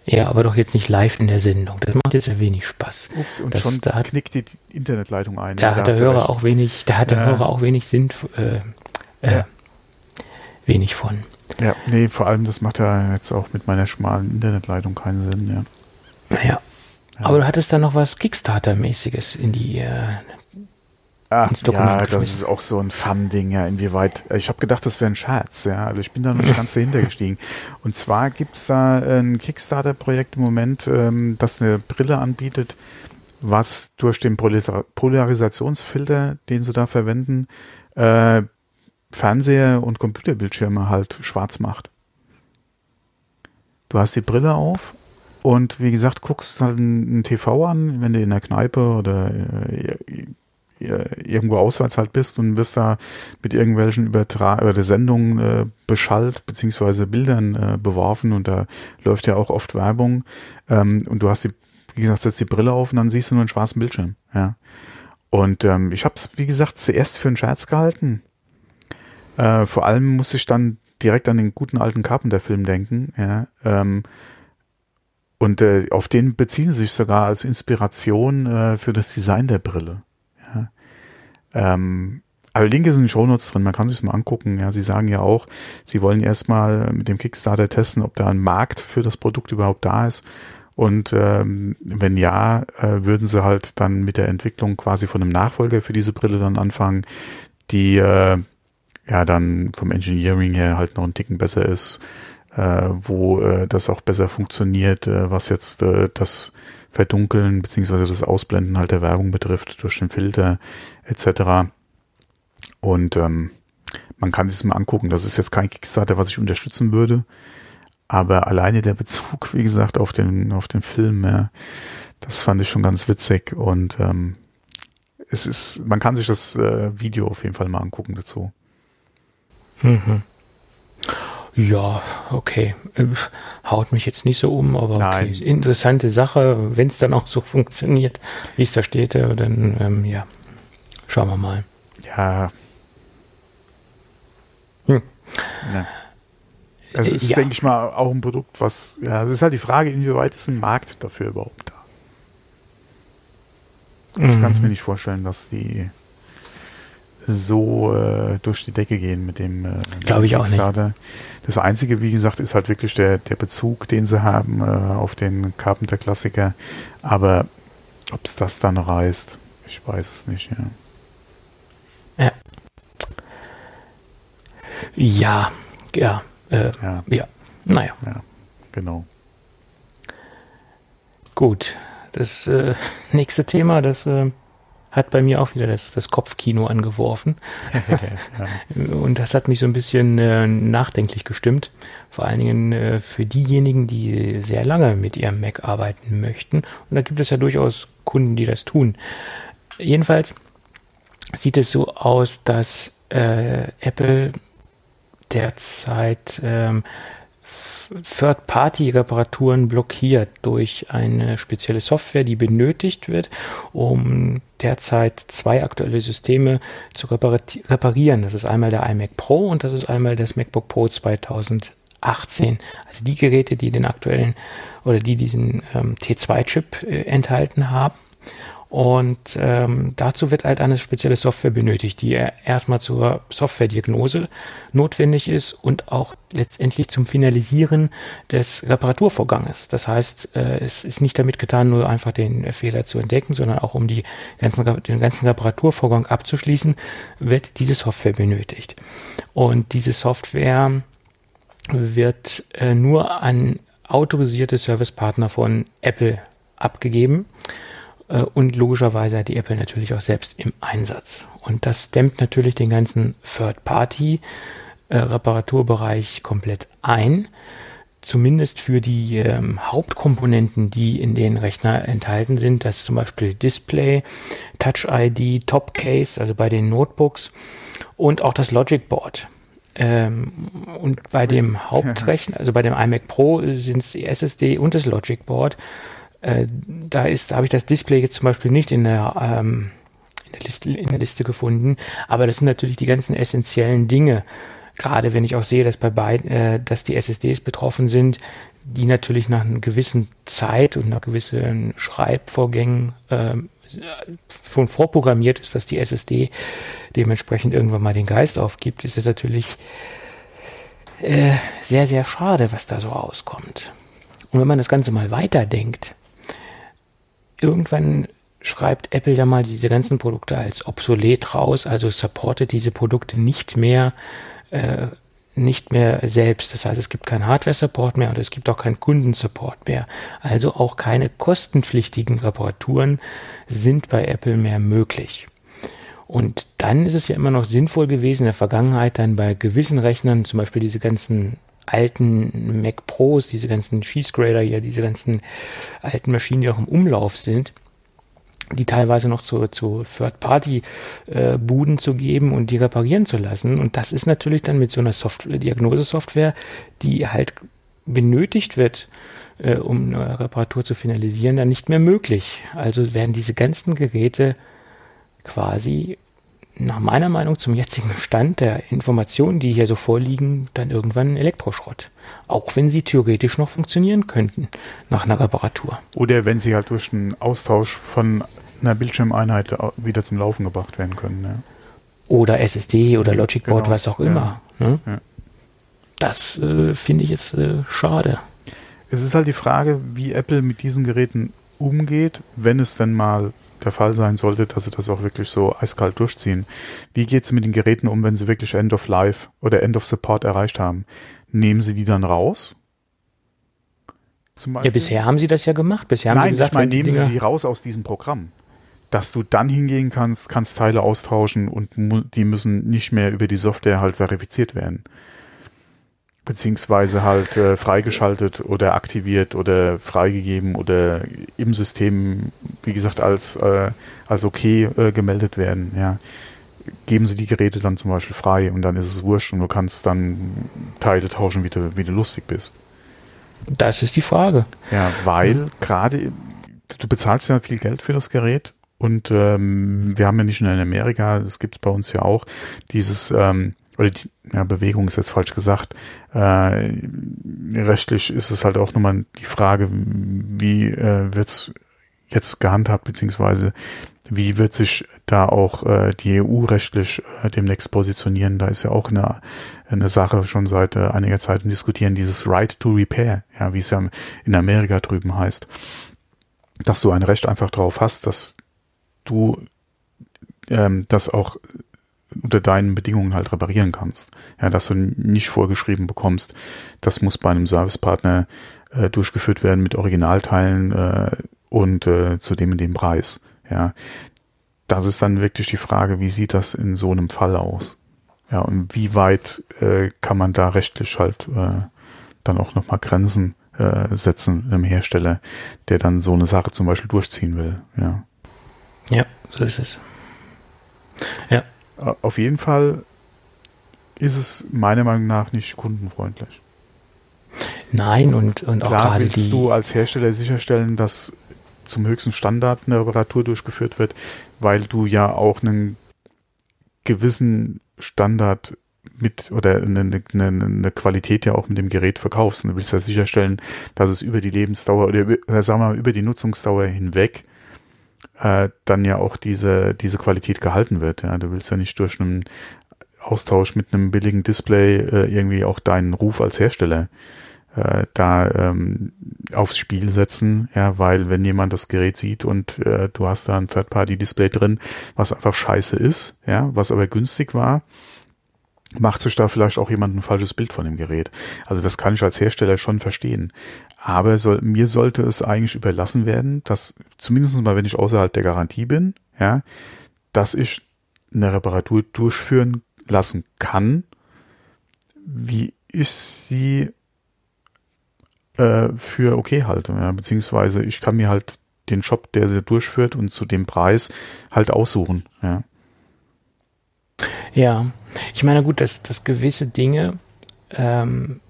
S3: Ja, aber doch jetzt nicht live in der Sendung. Das macht jetzt ja wenig Spaß.
S2: Ups, und das, schon da knickt die Internetleitung ein.
S3: Da ja, hat der Hörer auch wenig, da hat der ja. Hörer auch wenig Sinn, äh, äh, wenig von.
S2: Ja, nee, vor allem das macht ja jetzt auch mit meiner schmalen Internetleitung keinen Sinn, ja.
S3: Naja. Ja. Aber du hattest da noch was Kickstarter-mäßiges in die äh,
S2: Ah, ja, das ist auch so ein Fun-Ding, ja, inwieweit. Ich habe gedacht, das wäre ein Scherz, ja. Also ich bin da noch nicht ganz dahinter gestiegen. Und zwar gibt's da ein Kickstarter-Projekt im Moment, ähm, das eine Brille anbietet, was durch den Polar Polarisationsfilter, den sie da verwenden, äh, Fernseher und Computerbildschirme halt schwarz macht. Du hast die Brille auf und wie gesagt, guckst halt einen TV an, wenn du in der Kneipe oder äh, irgendwo auswärts halt bist und wirst da mit irgendwelchen Übertra oder Sendungen äh, beschallt beziehungsweise Bildern äh, beworfen und da läuft ja auch oft Werbung ähm, und du hast die, wie gesagt, setzt die Brille auf und dann siehst du nur einen schwarzen Bildschirm, ja. Und ähm, ich habe es, wie gesagt, zuerst für einen Scherz gehalten. Äh, vor allem muss ich dann direkt an den guten alten Carpenter-Film denken. Ja, ähm, und äh, auf den beziehen sie sich sogar als Inspiration äh, für das Design der Brille. Ähm, aber Link ist in den Shownotes drin, man kann sich mal angucken. Ja, sie sagen ja auch, sie wollen erstmal mit dem Kickstarter testen, ob da ein Markt für das Produkt überhaupt da ist. Und ähm, wenn ja, äh, würden sie halt dann mit der Entwicklung quasi von einem Nachfolger für diese Brille dann anfangen, die äh, ja dann vom Engineering her halt noch ein Ticken besser ist, äh, wo äh, das auch besser funktioniert, äh, was jetzt äh, das Verdunkeln beziehungsweise das Ausblenden halt der Werbung betrifft durch den Filter etc. Und ähm, man kann sich mal angucken. Das ist jetzt kein Kickstarter, was ich unterstützen würde. Aber alleine der Bezug, wie gesagt, auf den, auf den Film, ja, das fand ich schon ganz witzig. Und ähm, es ist, man kann sich das äh, Video auf jeden Fall mal angucken dazu.
S3: Mhm. Ja, okay. Äh, haut mich jetzt nicht so um, aber okay. Interessante Sache. Wenn es dann auch so funktioniert, wie es da steht, äh, dann ähm, ja, schauen wir mal.
S2: Ja. Hm. ja. Also es ist, ja. denke ich mal, auch ein Produkt, was, ja, es ist halt die Frage, inwieweit ist ein Markt dafür überhaupt da? Mhm. Ich kann es mir nicht vorstellen, dass die so äh, durch die Decke gehen mit dem
S3: äh, glaube ich auch nicht.
S2: Das einzige, wie gesagt, ist halt wirklich der der Bezug, den sie haben äh, auf den Carpenter Klassiker. Aber ob es das dann reißt, ich weiß es nicht.
S3: Ja. Ja. Ja, ja, äh, ja. ja. Naja. Ja,
S2: genau.
S3: Gut. Das äh, nächste Thema, das äh, hat bei mir auch wieder das, das Kopfkino angeworfen. ja. Und das hat mich so ein bisschen äh, nachdenklich gestimmt. Vor allen Dingen äh, für diejenigen, die sehr lange mit ihrem Mac arbeiten möchten. Und da gibt es ja durchaus Kunden, die das tun. Jedenfalls sieht es so aus, dass äh, Apple derzeit ähm, Third-Party-Reparaturen blockiert durch eine spezielle Software, die benötigt wird, um derzeit zwei aktuelle Systeme zu reparieren. Das ist einmal der iMac Pro und das ist einmal das MacBook Pro 2018. Also die Geräte, die den aktuellen oder die diesen ähm, T2-Chip äh, enthalten haben. Und ähm, dazu wird halt eine spezielle Software benötigt, die erstmal zur Softwarediagnose notwendig ist und auch letztendlich zum Finalisieren des Reparaturvorganges. Das heißt, äh, es ist nicht damit getan, nur einfach den Fehler zu entdecken, sondern auch um die ganzen, den ganzen Reparaturvorgang abzuschließen, wird diese Software benötigt. Und diese Software wird äh, nur an autorisierte Servicepartner von Apple abgegeben. Äh, und logischerweise hat die Apple natürlich auch selbst im Einsatz. Und das dämmt natürlich den ganzen Third-Party-Reparaturbereich komplett ein. Zumindest für die ähm, Hauptkomponenten, die in den Rechner enthalten sind, das ist zum Beispiel Display, Touch ID, Top Case, also bei den Notebooks und auch das Logic Board. Ähm, und bei dem Hauptrechner, also bei dem iMac Pro sind es die SSD und das Logic Board. Äh, da ist, da habe ich das Display jetzt zum Beispiel nicht in der, ähm, in der, Liste, in der Liste gefunden, aber das sind natürlich die ganzen essentiellen Dinge. Gerade wenn ich auch sehe, dass bei beiden, äh, dass die SSDs betroffen sind, die natürlich nach einer gewissen Zeit und nach gewissen Schreibvorgängen äh, schon vorprogrammiert ist, dass die SSD dementsprechend irgendwann mal den Geist aufgibt, ist es natürlich äh, sehr, sehr schade, was da so rauskommt. Und wenn man das Ganze mal weiterdenkt, irgendwann schreibt Apple ja mal diese ganzen Produkte als obsolet raus, also supportet diese Produkte nicht mehr, äh, nicht mehr selbst. Das heißt, es gibt keinen Hardware-Support mehr und es gibt auch keinen Kundensupport mehr. Also auch keine kostenpflichtigen Reparaturen sind bei Apple mehr möglich. Und dann ist es ja immer noch sinnvoll gewesen, in der Vergangenheit dann bei gewissen Rechnern, zum Beispiel diese ganzen alten Mac Pros, diese ganzen Cheese Grader hier, diese ganzen alten Maschinen, die auch im Umlauf sind, die teilweise noch zu, zu Third-Party-Buden äh, zu geben und die reparieren zu lassen. Und das ist natürlich dann mit so einer Software, Diagnosesoftware, die halt benötigt wird, äh, um eine Reparatur zu finalisieren, dann nicht mehr möglich. Also werden diese ganzen Geräte quasi nach meiner Meinung zum jetzigen Stand der Informationen, die hier so vorliegen, dann irgendwann Elektroschrott. Auch wenn sie theoretisch noch funktionieren könnten nach einer Reparatur.
S2: Oder wenn sie halt durch einen Austausch von einer Bildschirmeinheit wieder zum Laufen gebracht werden können. Ja.
S3: Oder SSD oder Logic Board, genau. was auch immer. Ja. Ne? Ja. Das äh, finde ich jetzt äh, schade.
S2: Es ist halt die Frage, wie Apple mit diesen Geräten umgeht, wenn es denn mal der Fall sein sollte, dass sie das auch wirklich so eiskalt durchziehen. Wie geht es mit den Geräten um, wenn sie wirklich End of Life oder End of Support erreicht haben? Nehmen sie die dann raus?
S3: Ja, bisher haben sie das ja gemacht. Bisher haben
S2: Nein,
S3: sie gesagt,
S2: ich meine, nehmen sie die raus aus diesem Programm. Dass du dann hingehen kannst, kannst Teile austauschen und die müssen nicht mehr über die Software halt verifiziert werden beziehungsweise halt äh, freigeschaltet oder aktiviert oder freigegeben oder im System, wie gesagt, als, äh, als okay äh, gemeldet werden. Ja. Geben Sie die Geräte dann zum Beispiel frei und dann ist es wurscht und du kannst dann Teile tauschen, wie du, wie du lustig bist.
S3: Das ist die Frage.
S2: Ja, weil gerade du bezahlst ja viel Geld für das Gerät und ähm, wir haben ja nicht nur in Amerika, das gibt es bei uns ja auch, dieses ähm, oder die ja, Bewegung ist jetzt falsch gesagt. Äh, rechtlich ist es halt auch nochmal die Frage, wie äh, wird's jetzt gehandhabt, beziehungsweise wie wird sich da auch äh, die EU rechtlich äh, demnächst positionieren? Da ist ja auch eine, eine Sache schon seit äh, einiger Zeit im Diskutieren, dieses Right to Repair, ja, wie es ja in Amerika drüben heißt, dass du ein Recht einfach darauf hast, dass du ähm, das auch unter deinen Bedingungen halt reparieren kannst. Ja, dass du nicht vorgeschrieben bekommst, das muss bei einem Servicepartner äh, durchgeführt werden mit Originalteilen äh, und äh, zu dem und dem Preis. Ja, das ist dann wirklich die Frage, wie sieht das in so einem Fall aus? Ja, und wie weit äh, kann man da rechtlich halt äh, dann auch nochmal Grenzen äh, setzen einem Hersteller, der dann so eine Sache zum Beispiel durchziehen will. Ja,
S3: ja so ist es. Ja,
S2: auf jeden Fall ist es meiner Meinung nach nicht kundenfreundlich.
S3: Nein, und, und
S2: Klar auch gerade willst die du als Hersteller sicherstellen, dass zum höchsten Standard eine Reparatur durchgeführt wird, weil du ja auch einen gewissen Standard mit oder eine, eine, eine Qualität ja auch mit dem Gerät verkaufst. Und du willst ja sicherstellen, dass es über die Lebensdauer oder, oder sagen wir mal über die Nutzungsdauer hinweg äh, dann ja auch diese, diese Qualität gehalten wird. Ja. Du willst ja nicht durch einen Austausch mit einem billigen Display äh, irgendwie auch deinen Ruf als Hersteller äh, da ähm, aufs Spiel setzen, ja, weil wenn jemand das Gerät sieht und äh, du hast da ein Third-Party-Display drin, was einfach scheiße ist, ja, was aber günstig war, macht sich da vielleicht auch jemand ein falsches Bild von dem Gerät. Also das kann ich als Hersteller schon verstehen. Aber soll, mir sollte es eigentlich überlassen werden, dass zumindest mal, wenn ich außerhalb der Garantie bin, ja, dass ich eine Reparatur durchführen lassen kann, wie ich sie äh, für okay halte. Ja, beziehungsweise ich kann mir halt den Shop, der sie durchführt und zu dem Preis halt aussuchen. Ja,
S3: ja. ich meine gut, dass, dass gewisse Dinge ähm,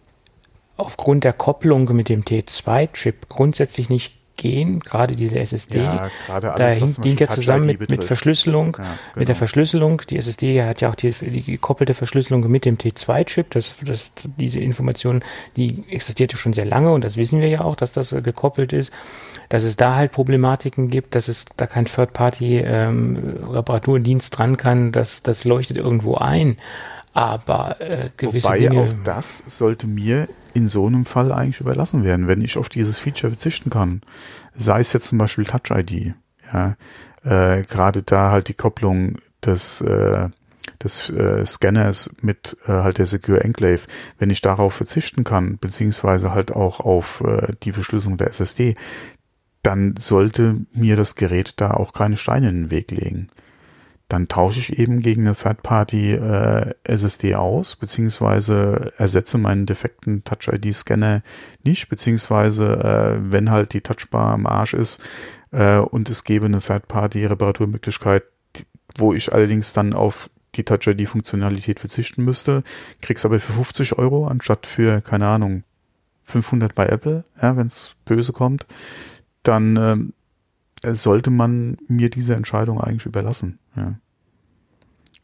S3: aufgrund der Kopplung mit dem T2-Chip grundsätzlich nicht gehen, gerade diese SSD. Ja, gerade alles, da hängt ja zusammen mit, mit Verschlüsselung, ja, genau. mit der genau. Verschlüsselung. Die SSD hat ja auch die, die gekoppelte Verschlüsselung mit dem T2-Chip. Das, das, diese Information, die existierte schon sehr lange und das wissen wir ja auch, dass das gekoppelt ist. Dass es da halt Problematiken gibt, dass es da kein Third-Party-Reparaturdienst ähm, dran kann, das, das leuchtet irgendwo ein. Aber äh, gewisse
S2: Wobei
S3: Dinge.
S2: auch das sollte mir in so einem Fall eigentlich überlassen werden, wenn ich auf dieses Feature verzichten kann. Sei es jetzt zum Beispiel Touch ID. Ja, äh, gerade da halt die Kopplung des äh, des äh, Scanners mit äh, halt der Secure Enclave, wenn ich darauf verzichten kann, beziehungsweise halt auch auf äh, die Verschlüsselung der SSD, dann sollte mir das Gerät da auch keine Steine in den Weg legen dann tausche ich eben gegen eine Third-Party äh, SSD aus, beziehungsweise ersetze meinen defekten Touch-ID-Scanner nicht, beziehungsweise äh, wenn halt die Touchbar am Arsch ist äh, und es gäbe eine Third-Party-Reparaturmöglichkeit, wo ich allerdings dann auf die Touch-ID-Funktionalität verzichten müsste, krieg's aber für 50 Euro anstatt für, keine Ahnung, 500 bei Apple, ja, wenn es böse kommt, dann ähm, äh, sollte man mir diese Entscheidung eigentlich überlassen. Ja.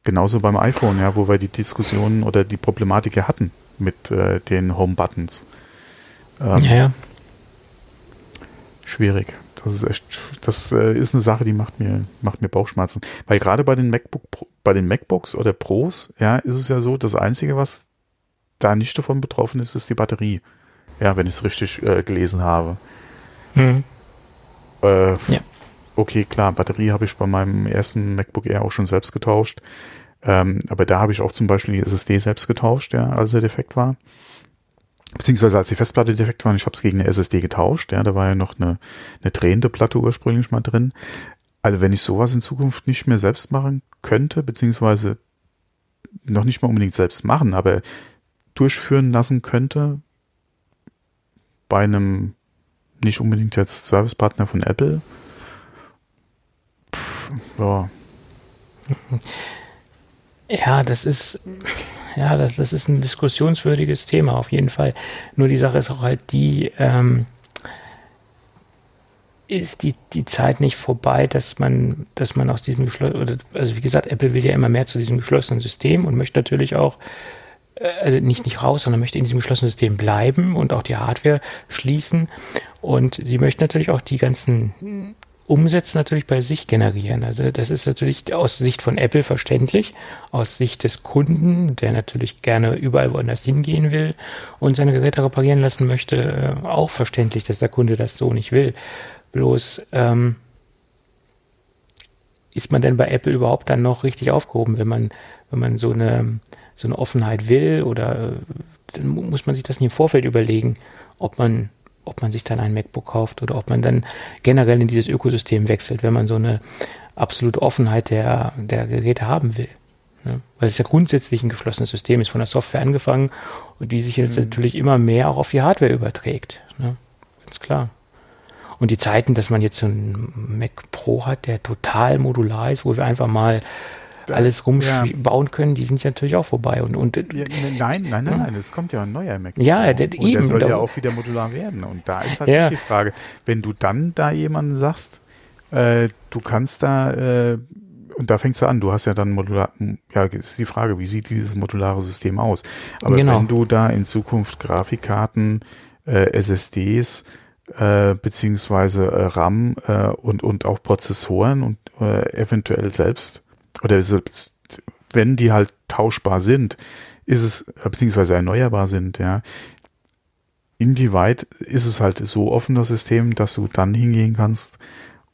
S2: Genauso beim iPhone, ja, wo wir die Diskussionen oder die Problematik ja hatten mit äh, den Home-Buttons.
S3: Ähm, ja, ja.
S2: Schwierig. Das ist echt, das äh, ist eine Sache, die macht mir, macht mir Bauchschmerzen. Weil gerade bei den MacBook, bei den MacBooks oder Pros, ja, ist es ja so, das Einzige, was da nicht davon betroffen ist, ist die Batterie. Ja, wenn ich es richtig äh, gelesen habe. Mhm. Äh, ja. Okay, klar, Batterie habe ich bei meinem ersten MacBook Air auch schon selbst getauscht. Ähm, aber da habe ich auch zum Beispiel die SSD selbst getauscht, ja, als er defekt war. Beziehungsweise als die Festplatte defekt war, ich habe es gegen eine SSD getauscht, ja, da war ja noch eine, eine drehende Platte ursprünglich mal drin. Also wenn ich sowas in Zukunft nicht mehr selbst machen könnte, beziehungsweise noch nicht mal unbedingt selbst machen, aber durchführen lassen könnte bei einem nicht unbedingt jetzt Servicepartner von Apple. Ja.
S3: Ja, das ist, ja, das, das ist ein diskussionswürdiges Thema auf jeden Fall. Nur die Sache ist auch halt die, ähm, ist die, die Zeit nicht vorbei, dass man, dass man aus diesem geschlossenen, also wie gesagt, Apple will ja immer mehr zu diesem geschlossenen System und möchte natürlich auch äh, also nicht, nicht raus, sondern möchte in diesem geschlossenen System bleiben und auch die Hardware schließen. Und sie möchten natürlich auch die ganzen Umsätze natürlich bei sich generieren. Also das ist natürlich aus Sicht von Apple verständlich, aus Sicht des Kunden, der natürlich gerne überall woanders hingehen will und seine Geräte reparieren lassen möchte, äh, auch verständlich, dass der Kunde das so nicht will. Bloß ähm, ist man denn bei Apple überhaupt dann noch richtig aufgehoben, wenn man, wenn man so eine so eine Offenheit will oder äh, dann muss man sich das nicht im Vorfeld überlegen, ob man, ob man sich dann ein MacBook kauft oder ob man dann generell in dieses Ökosystem wechselt, wenn man so eine absolute Offenheit der, der Geräte haben will. Ne? Weil es ja grundsätzlich ein geschlossenes System ist, von der Software angefangen und die sich jetzt mhm. natürlich immer mehr auch auf die Hardware überträgt. Ne? Ganz klar. Und die Zeiten, dass man jetzt so einen Mac Pro hat, der total modular ist, wo wir einfach mal alles rumbauen ja. können, die sind ja natürlich auch vorbei. Und, und,
S2: ja, ne, nein, nein, nein, nein, es kommt ja ein neuer Mac.
S3: Ja, der, und eben.
S2: Der soll ja auch wieder modular werden. Und da ist halt ja. die Frage, wenn du dann da jemanden sagst, äh, du kannst da, äh, und da fängst du an, du hast ja dann modular, ja, ist die Frage, wie sieht dieses modulare System aus? Aber genau. wenn du da in Zukunft Grafikkarten, äh, SSDs, äh, beziehungsweise äh, RAM äh, und, und auch Prozessoren und äh, eventuell selbst oder wenn die halt tauschbar sind, ist es, beziehungsweise erneuerbar sind, ja, inwieweit ist es halt so offen, das System, dass du dann hingehen kannst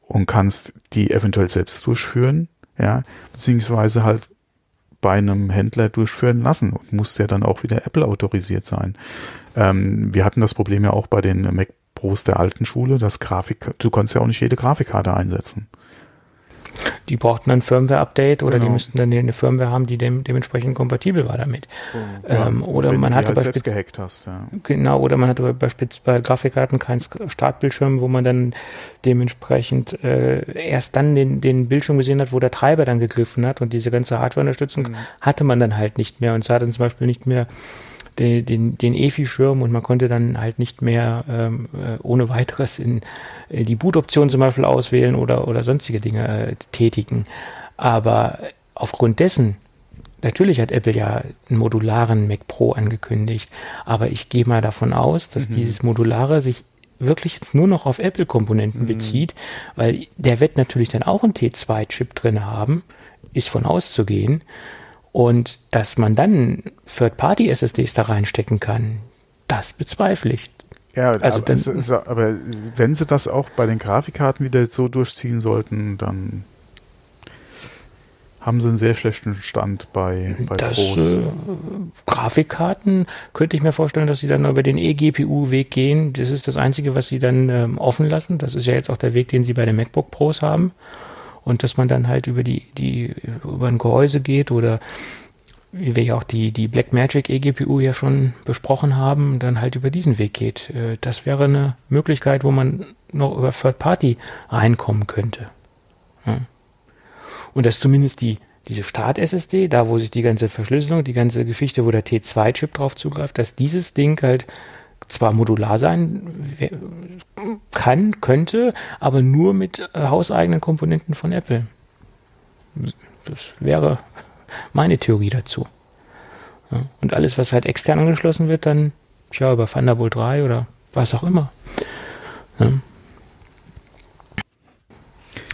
S2: und kannst die eventuell selbst durchführen, ja, beziehungsweise halt bei einem Händler durchführen lassen und muss ja dann auch wieder Apple autorisiert sein. Ähm, wir hatten das Problem ja auch bei den Mac Pros der alten Schule, dass Grafik, du konntest ja auch nicht jede Grafikkarte einsetzen.
S3: Die brauchten ein Firmware-Update oder genau. die müssten dann eine Firmware haben, die dem, dementsprechend kompatibel war damit. Oh, ähm, oder man hatte halt beispielsweise ja. genau oder man hatte beispielsweise bei Grafikkarten keinen Startbildschirm, wo man dann dementsprechend äh, erst dann den, den Bildschirm gesehen hat, wo der Treiber dann gegriffen hat und diese ganze Hardware-Unterstützung mhm. hatte man dann halt nicht mehr und es hat dann zum Beispiel nicht mehr den, den, den EFI-Schirm und man konnte dann halt nicht mehr ähm, äh, ohne weiteres in, in die Boot-Option zum Beispiel auswählen oder, oder sonstige Dinge äh, tätigen. Aber aufgrund dessen, natürlich hat Apple ja einen modularen Mac Pro angekündigt, aber ich gehe mal davon aus, dass mhm. dieses Modulare sich wirklich jetzt nur noch auf Apple-Komponenten mhm. bezieht, weil der wird natürlich dann auch einen T2-Chip drin haben, ist von auszugehen. Und dass man dann Third-Party-SSDs da reinstecken kann, das bezweifle ich.
S2: Ja, also aber, dann, aber wenn sie das auch bei den Grafikkarten wieder so durchziehen sollten, dann haben sie einen sehr schlechten Stand bei, bei
S3: das, Pros. Äh, Grafikkarten könnte ich mir vorstellen, dass sie dann über den eGPU-Weg gehen. Das ist das Einzige, was sie dann ähm, offen lassen. Das ist ja jetzt auch der Weg, den sie bei den MacBook Pros haben und dass man dann halt über die, die, über ein Gehäuse geht oder wie wir ja auch die, die Blackmagic eGPU ja schon besprochen haben, dann halt über diesen Weg geht. Äh, das wäre eine Möglichkeit, wo man noch über Third Party reinkommen könnte. Und dass zumindest die, diese Start-SSD, da wo sich die ganze Verschlüsselung, die ganze Geschichte, wo der T2-Chip drauf zugreift, dass dieses Ding halt zwar modular sein kann, könnte, aber nur mit äh, hauseigenen Komponenten von Apple. Das wäre meine Theorie dazu. Ja, und alles, was halt extern angeschlossen wird, dann tja, über Thunderbolt 3 oder was auch immer. Ja.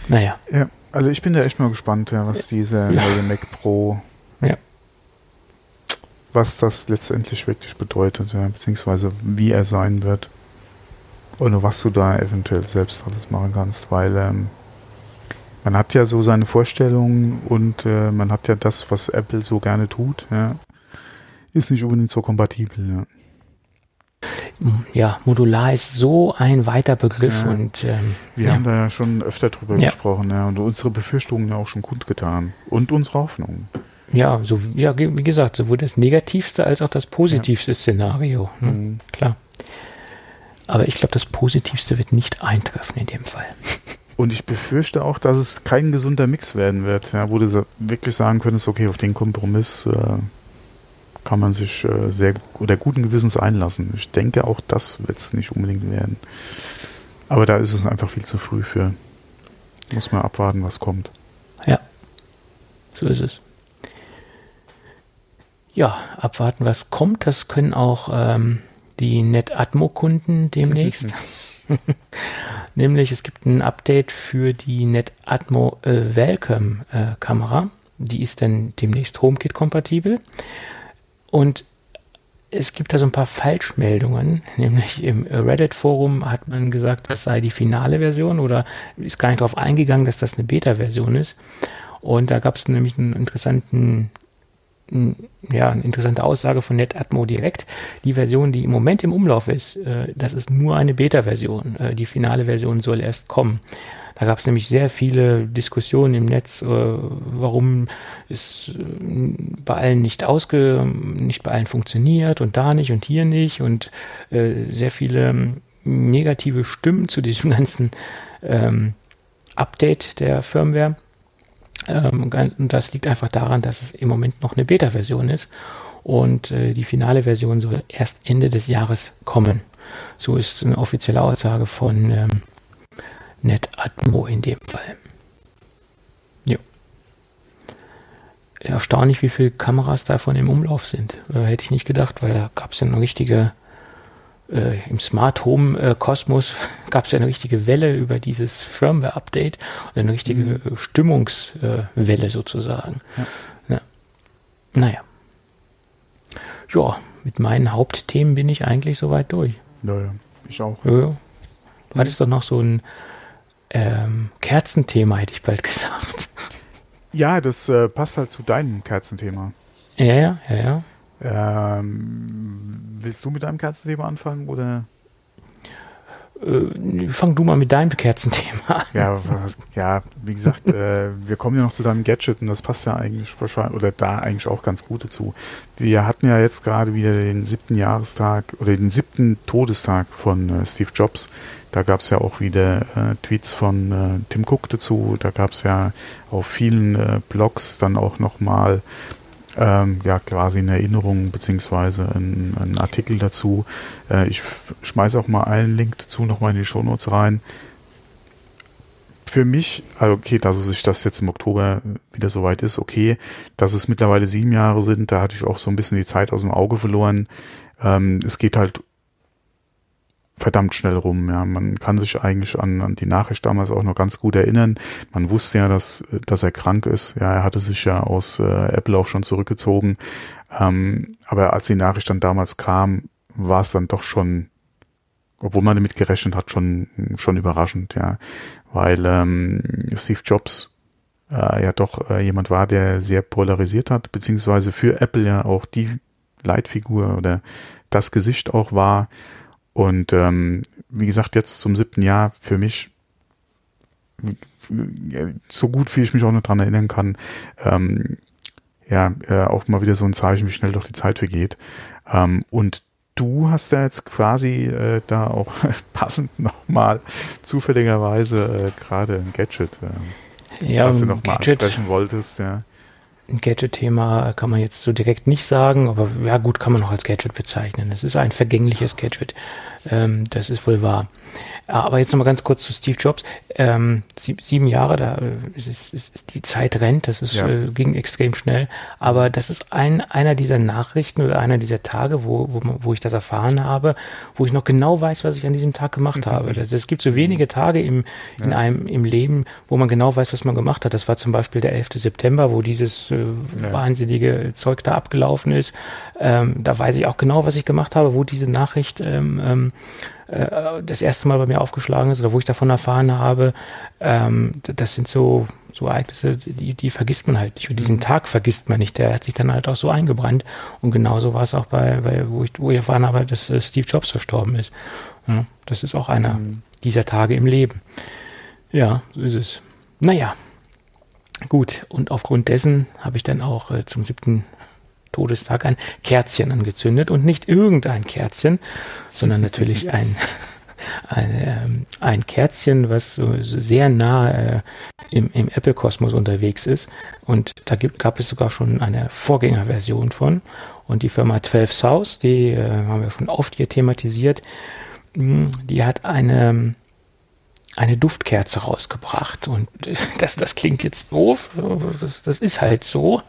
S2: Naja. Ja, also ich bin da echt mal gespannt, was diese neue Mac Pro,
S3: ja.
S2: Was das letztendlich wirklich bedeutet, ja, beziehungsweise wie er sein wird. Oder was du da eventuell selbst alles machen kannst, weil ähm, man hat ja so seine Vorstellungen und äh, man hat ja das, was Apple so gerne tut, ja, ist nicht unbedingt so kompatibel, ja
S3: ja, modular ist so ein weiter Begriff ja. und ähm,
S2: wir ja. haben da ja schon öfter drüber ja. gesprochen, ja, und unsere Befürchtungen ja auch schon kundgetan und unsere Hoffnungen.
S3: Ja, so ja, wie gesagt, sowohl das negativste als auch das positivste Szenario. Ne? Mhm. Klar. Aber ich glaube, das Positivste wird nicht eintreffen in dem Fall.
S2: Und ich befürchte auch, dass es kein gesunder Mix werden wird, ja, wo du wirklich sagen könntest, okay, auf den Kompromiss äh, kann man sich äh, sehr oder guten Gewissens einlassen. Ich denke, auch das wird es nicht unbedingt werden. Aber da ist es einfach viel zu früh für. Muss man abwarten, was kommt.
S3: Ja, so ist es. Ja, abwarten, was kommt. Das können auch ähm, die NetAtmo-Kunden demnächst. Nämlich, es gibt ein Update für die NetAtmo äh, Welcome äh, Kamera. Die ist dann demnächst HomeKit-kompatibel. Und es gibt da so ein paar Falschmeldungen, nämlich im Reddit-Forum hat man gesagt, das sei die finale Version oder ist gar nicht darauf eingegangen, dass das eine Beta-Version ist. Und da gab es nämlich einen interessanten, ja, eine interessante Aussage von NetAtmo direkt. Die Version, die im Moment im Umlauf ist, äh, das ist nur eine Beta-Version. Äh, die finale Version soll erst kommen. Da gab es nämlich sehr viele Diskussionen im Netz, äh, warum es äh, bei allen nicht ausge, nicht bei allen funktioniert und da nicht und hier nicht und äh, sehr viele ähm, negative Stimmen zu diesem ganzen ähm, Update der Firmware. Ähm, und das liegt einfach daran, dass es im Moment noch eine Beta-Version ist und äh, die finale Version soll erst Ende des Jahres kommen. So ist eine offizielle Aussage von ähm, NetAtmo in dem Fall. Ja. Erstaunlich, wie viele Kameras davon im Umlauf sind. Äh, hätte ich nicht gedacht, weil da gab es ja eine richtige, äh, im Smart Home äh, Kosmos gab es ja eine richtige Welle über dieses Firmware-Update und eine richtige mhm. Stimmungswelle sozusagen. Ja. ja. Naja. Ja, mit meinen Hauptthemen bin ich eigentlich soweit durch.
S2: Naja, ich auch.
S3: Ja, Du hattest doch noch so ein ähm, Kerzenthema, hätte ich bald gesagt.
S2: Ja, das äh, passt halt zu deinem Kerzenthema.
S3: Ja, ja, ja, ja.
S2: Ähm, willst du mit deinem Kerzenthema anfangen oder?
S3: Äh, fang du mal mit deinem Kerzenthema an.
S2: Ja, ja wie gesagt, äh, wir kommen ja noch zu deinem Gadget und das passt ja eigentlich wahrscheinlich oder da eigentlich auch ganz gut dazu. Wir hatten ja jetzt gerade wieder den siebten Jahrestag oder den siebten Todestag von äh, Steve Jobs. Da gab es ja auch wieder äh, Tweets von äh, Tim Cook dazu. Da gab es ja auf vielen äh, Blogs dann auch nochmal ähm, ja quasi eine Erinnerung beziehungsweise ein, ein Artikel dazu. Äh, ich schmeiße auch mal einen Link dazu nochmal in die Shownotes rein. Für mich, also okay, dass es sich das jetzt im Oktober wieder soweit ist, okay. Dass es mittlerweile sieben Jahre sind, da hatte ich auch so ein bisschen die Zeit aus dem Auge verloren. Ähm, es geht halt verdammt schnell rum. Ja, man kann sich eigentlich an, an die Nachricht damals auch noch ganz gut erinnern. Man wusste ja, dass, dass er krank ist. Ja, er hatte sich ja aus äh, Apple auch schon zurückgezogen. Ähm, aber als die Nachricht dann damals kam, war es dann doch schon, obwohl man damit gerechnet hat, schon schon überraschend. Ja, weil ähm, Steve Jobs äh, ja doch äh, jemand war, der sehr polarisiert hat, beziehungsweise für Apple ja auch die Leitfigur oder das Gesicht auch war. Und ähm, wie gesagt, jetzt zum siebten Jahr für mich so gut, wie ich mich auch noch dran erinnern kann, ähm, ja, äh, auch mal wieder so ein Zeichen, wie schnell doch die Zeit vergeht. Ähm, und du hast ja jetzt quasi äh, da auch passend nochmal zufälligerweise äh, gerade ein Gadget, äh,
S3: ja,
S2: was du nochmal ansprechen wolltest, ja.
S3: Ein Gadget-Thema kann man jetzt so direkt nicht sagen, aber ja gut, kann man auch als Gadget bezeichnen. Es ist ein vergängliches Gadget. Ähm, das ist wohl wahr. Aber jetzt nochmal ganz kurz zu Steve Jobs. Ähm, sieb, sieben Jahre, da äh, ist, ist, ist die Zeit rennt, das ist, ja. äh, ging extrem schnell. Aber das ist ein, einer dieser Nachrichten oder einer dieser Tage, wo, wo, wo ich das erfahren habe, wo ich noch genau weiß, was ich an diesem Tag gemacht habe. Es gibt so wenige Tage im, in ja. einem, im Leben, wo man genau weiß, was man gemacht hat. Das war zum Beispiel der 11. September, wo dieses äh, ja. wahnsinnige Zeug da abgelaufen ist. Ähm, da weiß ich auch genau, was ich gemacht habe, wo diese Nachricht ähm, ähm, äh, das erste Mal bei mir aufgeschlagen ist oder wo ich davon erfahren habe. Ähm, das sind so, so Ereignisse, die, die vergisst man halt nicht. Und diesen mhm. Tag vergisst man nicht. Der hat sich dann halt auch so eingebrannt. Und genauso war es auch bei, bei wo, ich, wo ich erfahren habe, dass äh, Steve Jobs verstorben ist. Ja, das ist auch einer mhm. dieser Tage im Leben. Ja, so ist es. Naja, gut. Und aufgrund dessen habe ich dann auch äh, zum siebten Todestag ein Kerzchen angezündet und nicht irgendein Kerzchen, sondern natürlich ein, ein, ähm, ein Kerzchen, was so sehr nah äh, im, im Apple-Kosmos unterwegs ist. Und da gibt, gab es sogar schon eine Vorgängerversion von. Und die Firma 12 South, die äh, haben wir schon oft hier thematisiert, hm, die hat eine eine Duftkerze rausgebracht. Und das, das klingt jetzt doof, das, das ist halt so.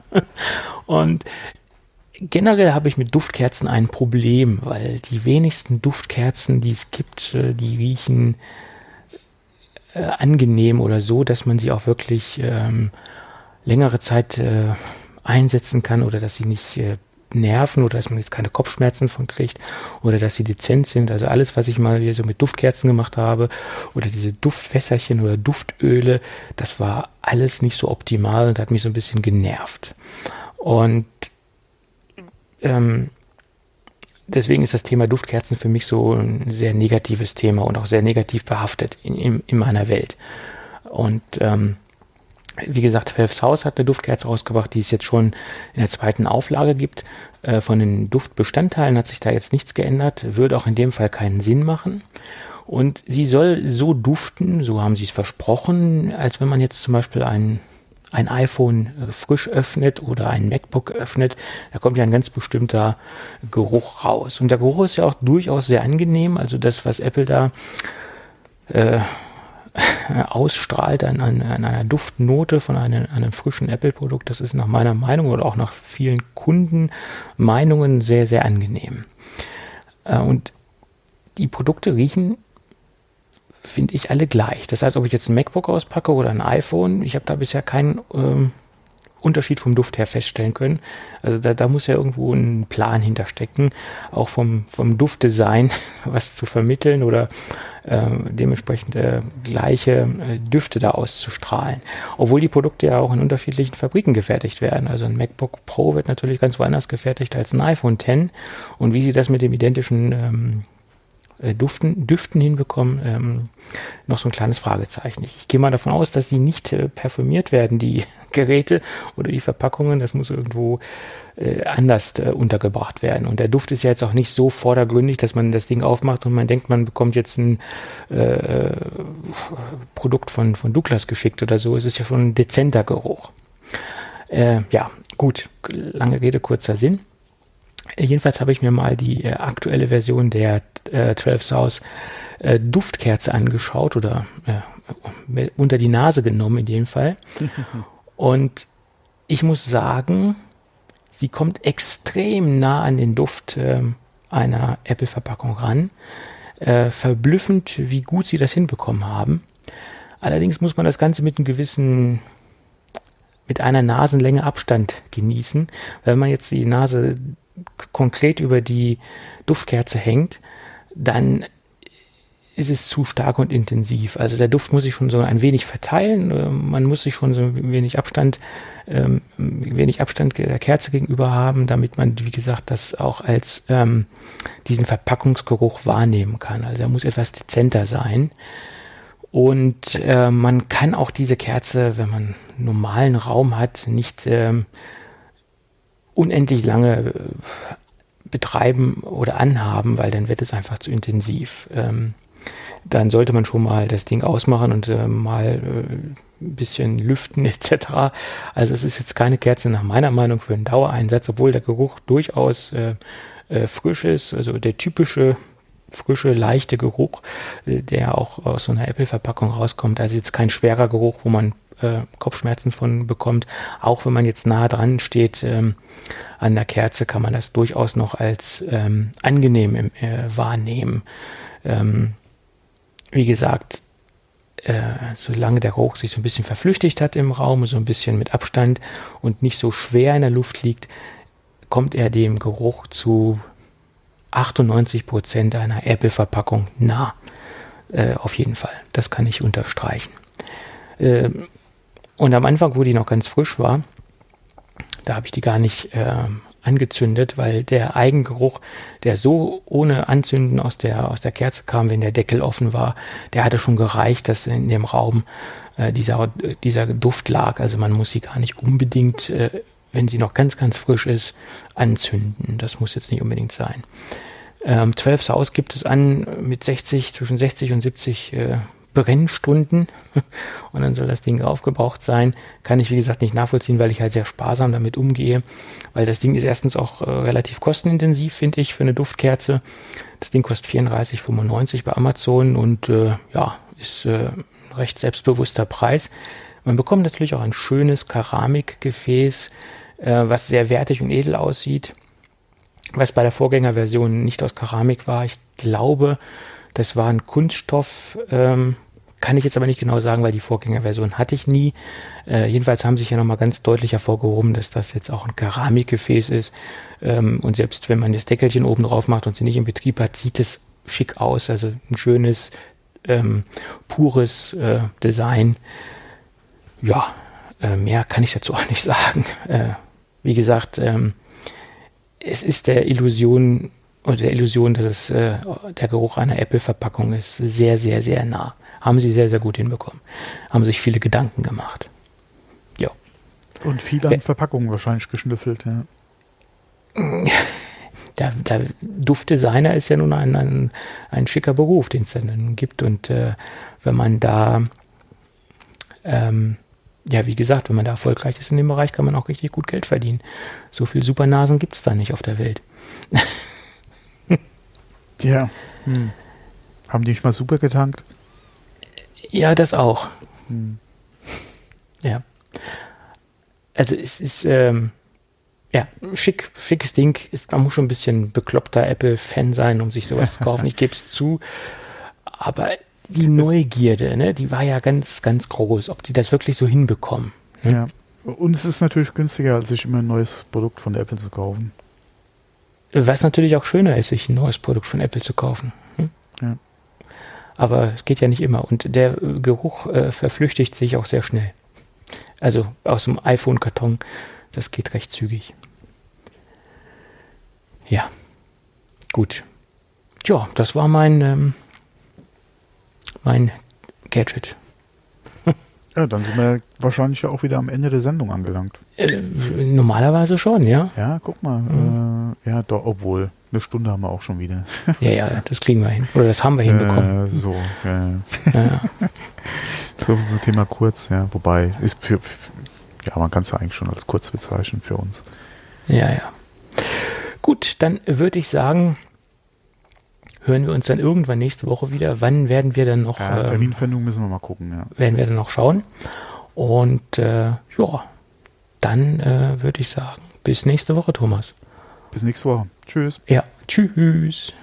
S3: Und generell habe ich mit Duftkerzen ein Problem, weil die wenigsten Duftkerzen, die es gibt, äh, die riechen äh, angenehm oder so, dass man sie auch wirklich ähm, längere Zeit äh, einsetzen kann oder dass sie nicht äh, nerven oder dass man jetzt keine Kopfschmerzen von kriegt oder dass sie dezent sind. Also alles, was ich mal hier so mit Duftkerzen gemacht habe oder diese Duftfässerchen oder Duftöle, das war alles nicht so optimal und hat mich so ein bisschen genervt. Und ähm, deswegen ist das Thema Duftkerzen für mich so ein sehr negatives Thema und auch sehr negativ behaftet in, in, in meiner Welt. Und ähm, wie gesagt, Phelps Haus hat eine Duftkerze rausgebracht, die es jetzt schon in der zweiten Auflage gibt. Äh, von den Duftbestandteilen hat sich da jetzt nichts geändert, würde auch in dem Fall keinen Sinn machen. Und sie soll so duften, so haben sie es versprochen, als wenn man jetzt zum Beispiel einen ein iPhone äh, frisch öffnet oder ein MacBook öffnet, da kommt ja ein ganz bestimmter Geruch raus. Und der Geruch ist ja auch durchaus sehr angenehm. Also das, was Apple da äh, ausstrahlt an, an, an, einer Duftnote von einem, einem frischen Apple-Produkt, das ist nach meiner Meinung oder auch nach vielen Kundenmeinungen sehr, sehr angenehm. Äh, und die Produkte riechen finde ich alle gleich. Das heißt, ob ich jetzt ein MacBook auspacke oder ein iPhone, ich habe da bisher keinen ähm, Unterschied vom Duft her feststellen können. Also da, da muss ja irgendwo ein Plan hinterstecken, auch vom, vom Duftdesign was zu vermitteln oder äh, dementsprechend äh, gleiche äh, Düfte da auszustrahlen. Obwohl die Produkte ja auch in unterschiedlichen Fabriken gefertigt werden. Also ein MacBook Pro wird natürlich ganz woanders gefertigt als ein iPhone X. Und wie sie das mit dem identischen ähm, äh, Duften, Düften hinbekommen, ähm, noch so ein kleines Fragezeichen. Ich, gehe mal davon aus, dass die nicht äh, perfumiert werden, die Geräte oder die Verpackungen. Das muss irgendwo äh, anders äh, untergebracht werden. Und der Duft ist ja jetzt auch nicht so vordergründig, dass man das Ding aufmacht und man denkt, man bekommt jetzt ein äh, Produkt von, von Douglas geschickt oder so. Es ist ja schon ein dezenter Geruch. Äh, ja, gut, lange Rede, kurzer Sinn. Jedenfalls habe ich mir mal die äh, aktuelle Version der äh, 12 South äh, Duftkerze angeschaut oder äh, unter die Nase genommen in dem Fall. Und ich muss sagen, sie kommt extrem nah an den Duft äh, einer Apple-Verpackung ran. Äh, verblüffend, wie gut sie das hinbekommen haben. Allerdings muss man das Ganze mit einem gewissen mit einer Nasenlänge Abstand genießen. Wenn man jetzt die Nase konkret über die Duftkerze hängt, dann ist es zu stark und intensiv. Also der Duft muss sich schon so ein wenig verteilen. Äh, man muss sich schon so ein wenig Abstand, ähm, wenig Abstand der Kerze gegenüber haben, damit man, wie gesagt, das auch als ähm, diesen Verpackungsgeruch wahrnehmen kann. Also er muss etwas dezenter sein. Und äh, man kann auch diese Kerze, wenn man normalen Raum hat, nicht ähm, unendlich lange äh, betreiben oder anhaben, weil dann wird es einfach zu intensiv. Ähm, dann sollte man schon mal das Ding ausmachen und äh, mal äh, ein bisschen lüften etc. Also es ist jetzt keine Kerze nach meiner Meinung für einen Dauereinsatz, obwohl der Geruch durchaus äh, äh, frisch ist, also der typische frische, leichte Geruch, äh, der auch aus so einer Apple-Verpackung rauskommt. Also jetzt kein schwerer Geruch, wo man äh, Kopfschmerzen von bekommt. Auch wenn man jetzt nah dran steht ähm, an der Kerze, kann man das durchaus noch als ähm, angenehm äh, wahrnehmen. Ähm, wie gesagt, äh, solange der Geruch sich so ein bisschen verflüchtigt hat im Raum, so ein bisschen mit Abstand und nicht so schwer in der Luft liegt, kommt er dem Geruch zu 98 Prozent einer Apple-Verpackung nah. Äh, auf jeden Fall. Das kann ich unterstreichen. Äh, und am Anfang, wo die noch ganz frisch war, da habe ich die gar nicht äh, angezündet, weil der Eigengeruch, der so ohne Anzünden aus der, aus der Kerze kam, wenn der Deckel offen war, der hatte schon gereicht, dass in dem Raum äh, dieser, dieser Duft lag. Also man muss sie gar nicht unbedingt, äh, wenn sie noch ganz, ganz frisch ist, anzünden. Das muss jetzt nicht unbedingt sein. Ähm, 12 Saus gibt es an mit 60, zwischen 60 und 70 äh, Brennstunden und dann soll das Ding aufgebraucht sein. Kann ich, wie gesagt, nicht nachvollziehen, weil ich halt sehr sparsam damit umgehe, weil das Ding ist erstens auch äh, relativ kostenintensiv, finde ich, für eine Duftkerze. Das Ding kostet 34,95 bei Amazon und äh, ja, ist äh, ein recht selbstbewusster Preis. Man bekommt natürlich auch ein schönes Keramikgefäß, äh, was sehr wertig und edel aussieht, was bei der Vorgängerversion nicht aus Keramik war. Ich glaube, das war ein Kunststoff, ähm, kann ich jetzt aber nicht genau sagen, weil die Vorgängerversion hatte ich nie. Äh, jedenfalls haben sich ja nochmal ganz deutlich hervorgehoben, dass das jetzt auch ein Keramikgefäß ist. Ähm, und selbst wenn man das Deckelchen oben drauf macht und sie nicht in Betrieb hat, sieht es schick aus. Also ein schönes, ähm, pures äh, Design. Ja, äh, mehr kann ich dazu auch nicht sagen. Äh, wie gesagt, ähm, es ist der Illusion oder der Illusion, dass es äh, der Geruch einer Apple-Verpackung ist, sehr, sehr, sehr nah. Haben sie sehr, sehr gut hinbekommen. Haben sich viele Gedanken gemacht. Ja.
S2: Und viel an Verpackungen wahrscheinlich geschnüffelt, ja.
S3: Der, der Duftdesigner ist ja nun ein, ein, ein schicker Beruf, den es dann gibt. Und äh, wenn man da, ähm, ja, wie gesagt, wenn man da erfolgreich ist in dem Bereich, kann man auch richtig gut Geld verdienen. So viel Supernasen gibt es da nicht auf der Welt.
S2: ja. Hm. Haben die nicht mal super getankt?
S3: Ja, das auch. Hm. Ja. Also es ist ähm, ja schick, schickes Ding. Ist, man muss schon ein bisschen bekloppter Apple-Fan sein, um sich sowas zu kaufen. Ich gebe es zu. Aber die Neugierde, ne, die war ja ganz, ganz groß, ob die das wirklich so hinbekommen.
S2: Ne? Ja. Und es ist natürlich günstiger, als sich immer ein neues Produkt von Apple zu kaufen.
S3: Was natürlich auch schöner ist, sich ein neues Produkt von Apple zu kaufen. Hm? Ja. Aber es geht ja nicht immer. Und der Geruch äh, verflüchtigt sich auch sehr schnell. Also aus dem iPhone-Karton, das geht recht zügig. Ja, gut. Tja, das war mein, ähm, mein Gadget.
S2: Ja, dann sind wir wahrscheinlich ja auch wieder am Ende der Sendung angelangt.
S3: Äh, normalerweise schon, ja.
S2: Ja, guck mal. Mhm. Äh, ja, doch, obwohl. Eine Stunde haben wir auch schon wieder.
S3: Ja, ja, das kriegen wir hin. Oder das haben wir hinbekommen.
S2: Äh, so, ja. ja. so zum Thema kurz, ja. Wobei, ist für, ja, man kann es ja eigentlich schon als kurz bezeichnen für uns.
S3: Ja, ja. Gut, dann würde ich sagen, hören wir uns dann irgendwann nächste Woche wieder. Wann werden wir dann noch?
S2: Ja, Terminfindung ähm, müssen wir mal gucken, ja.
S3: Werden wir dann noch schauen. Und äh, ja, dann äh, würde ich sagen, bis nächste Woche, Thomas.
S2: Bis nächste Woche. Tschüss.
S3: Ja, tschüss.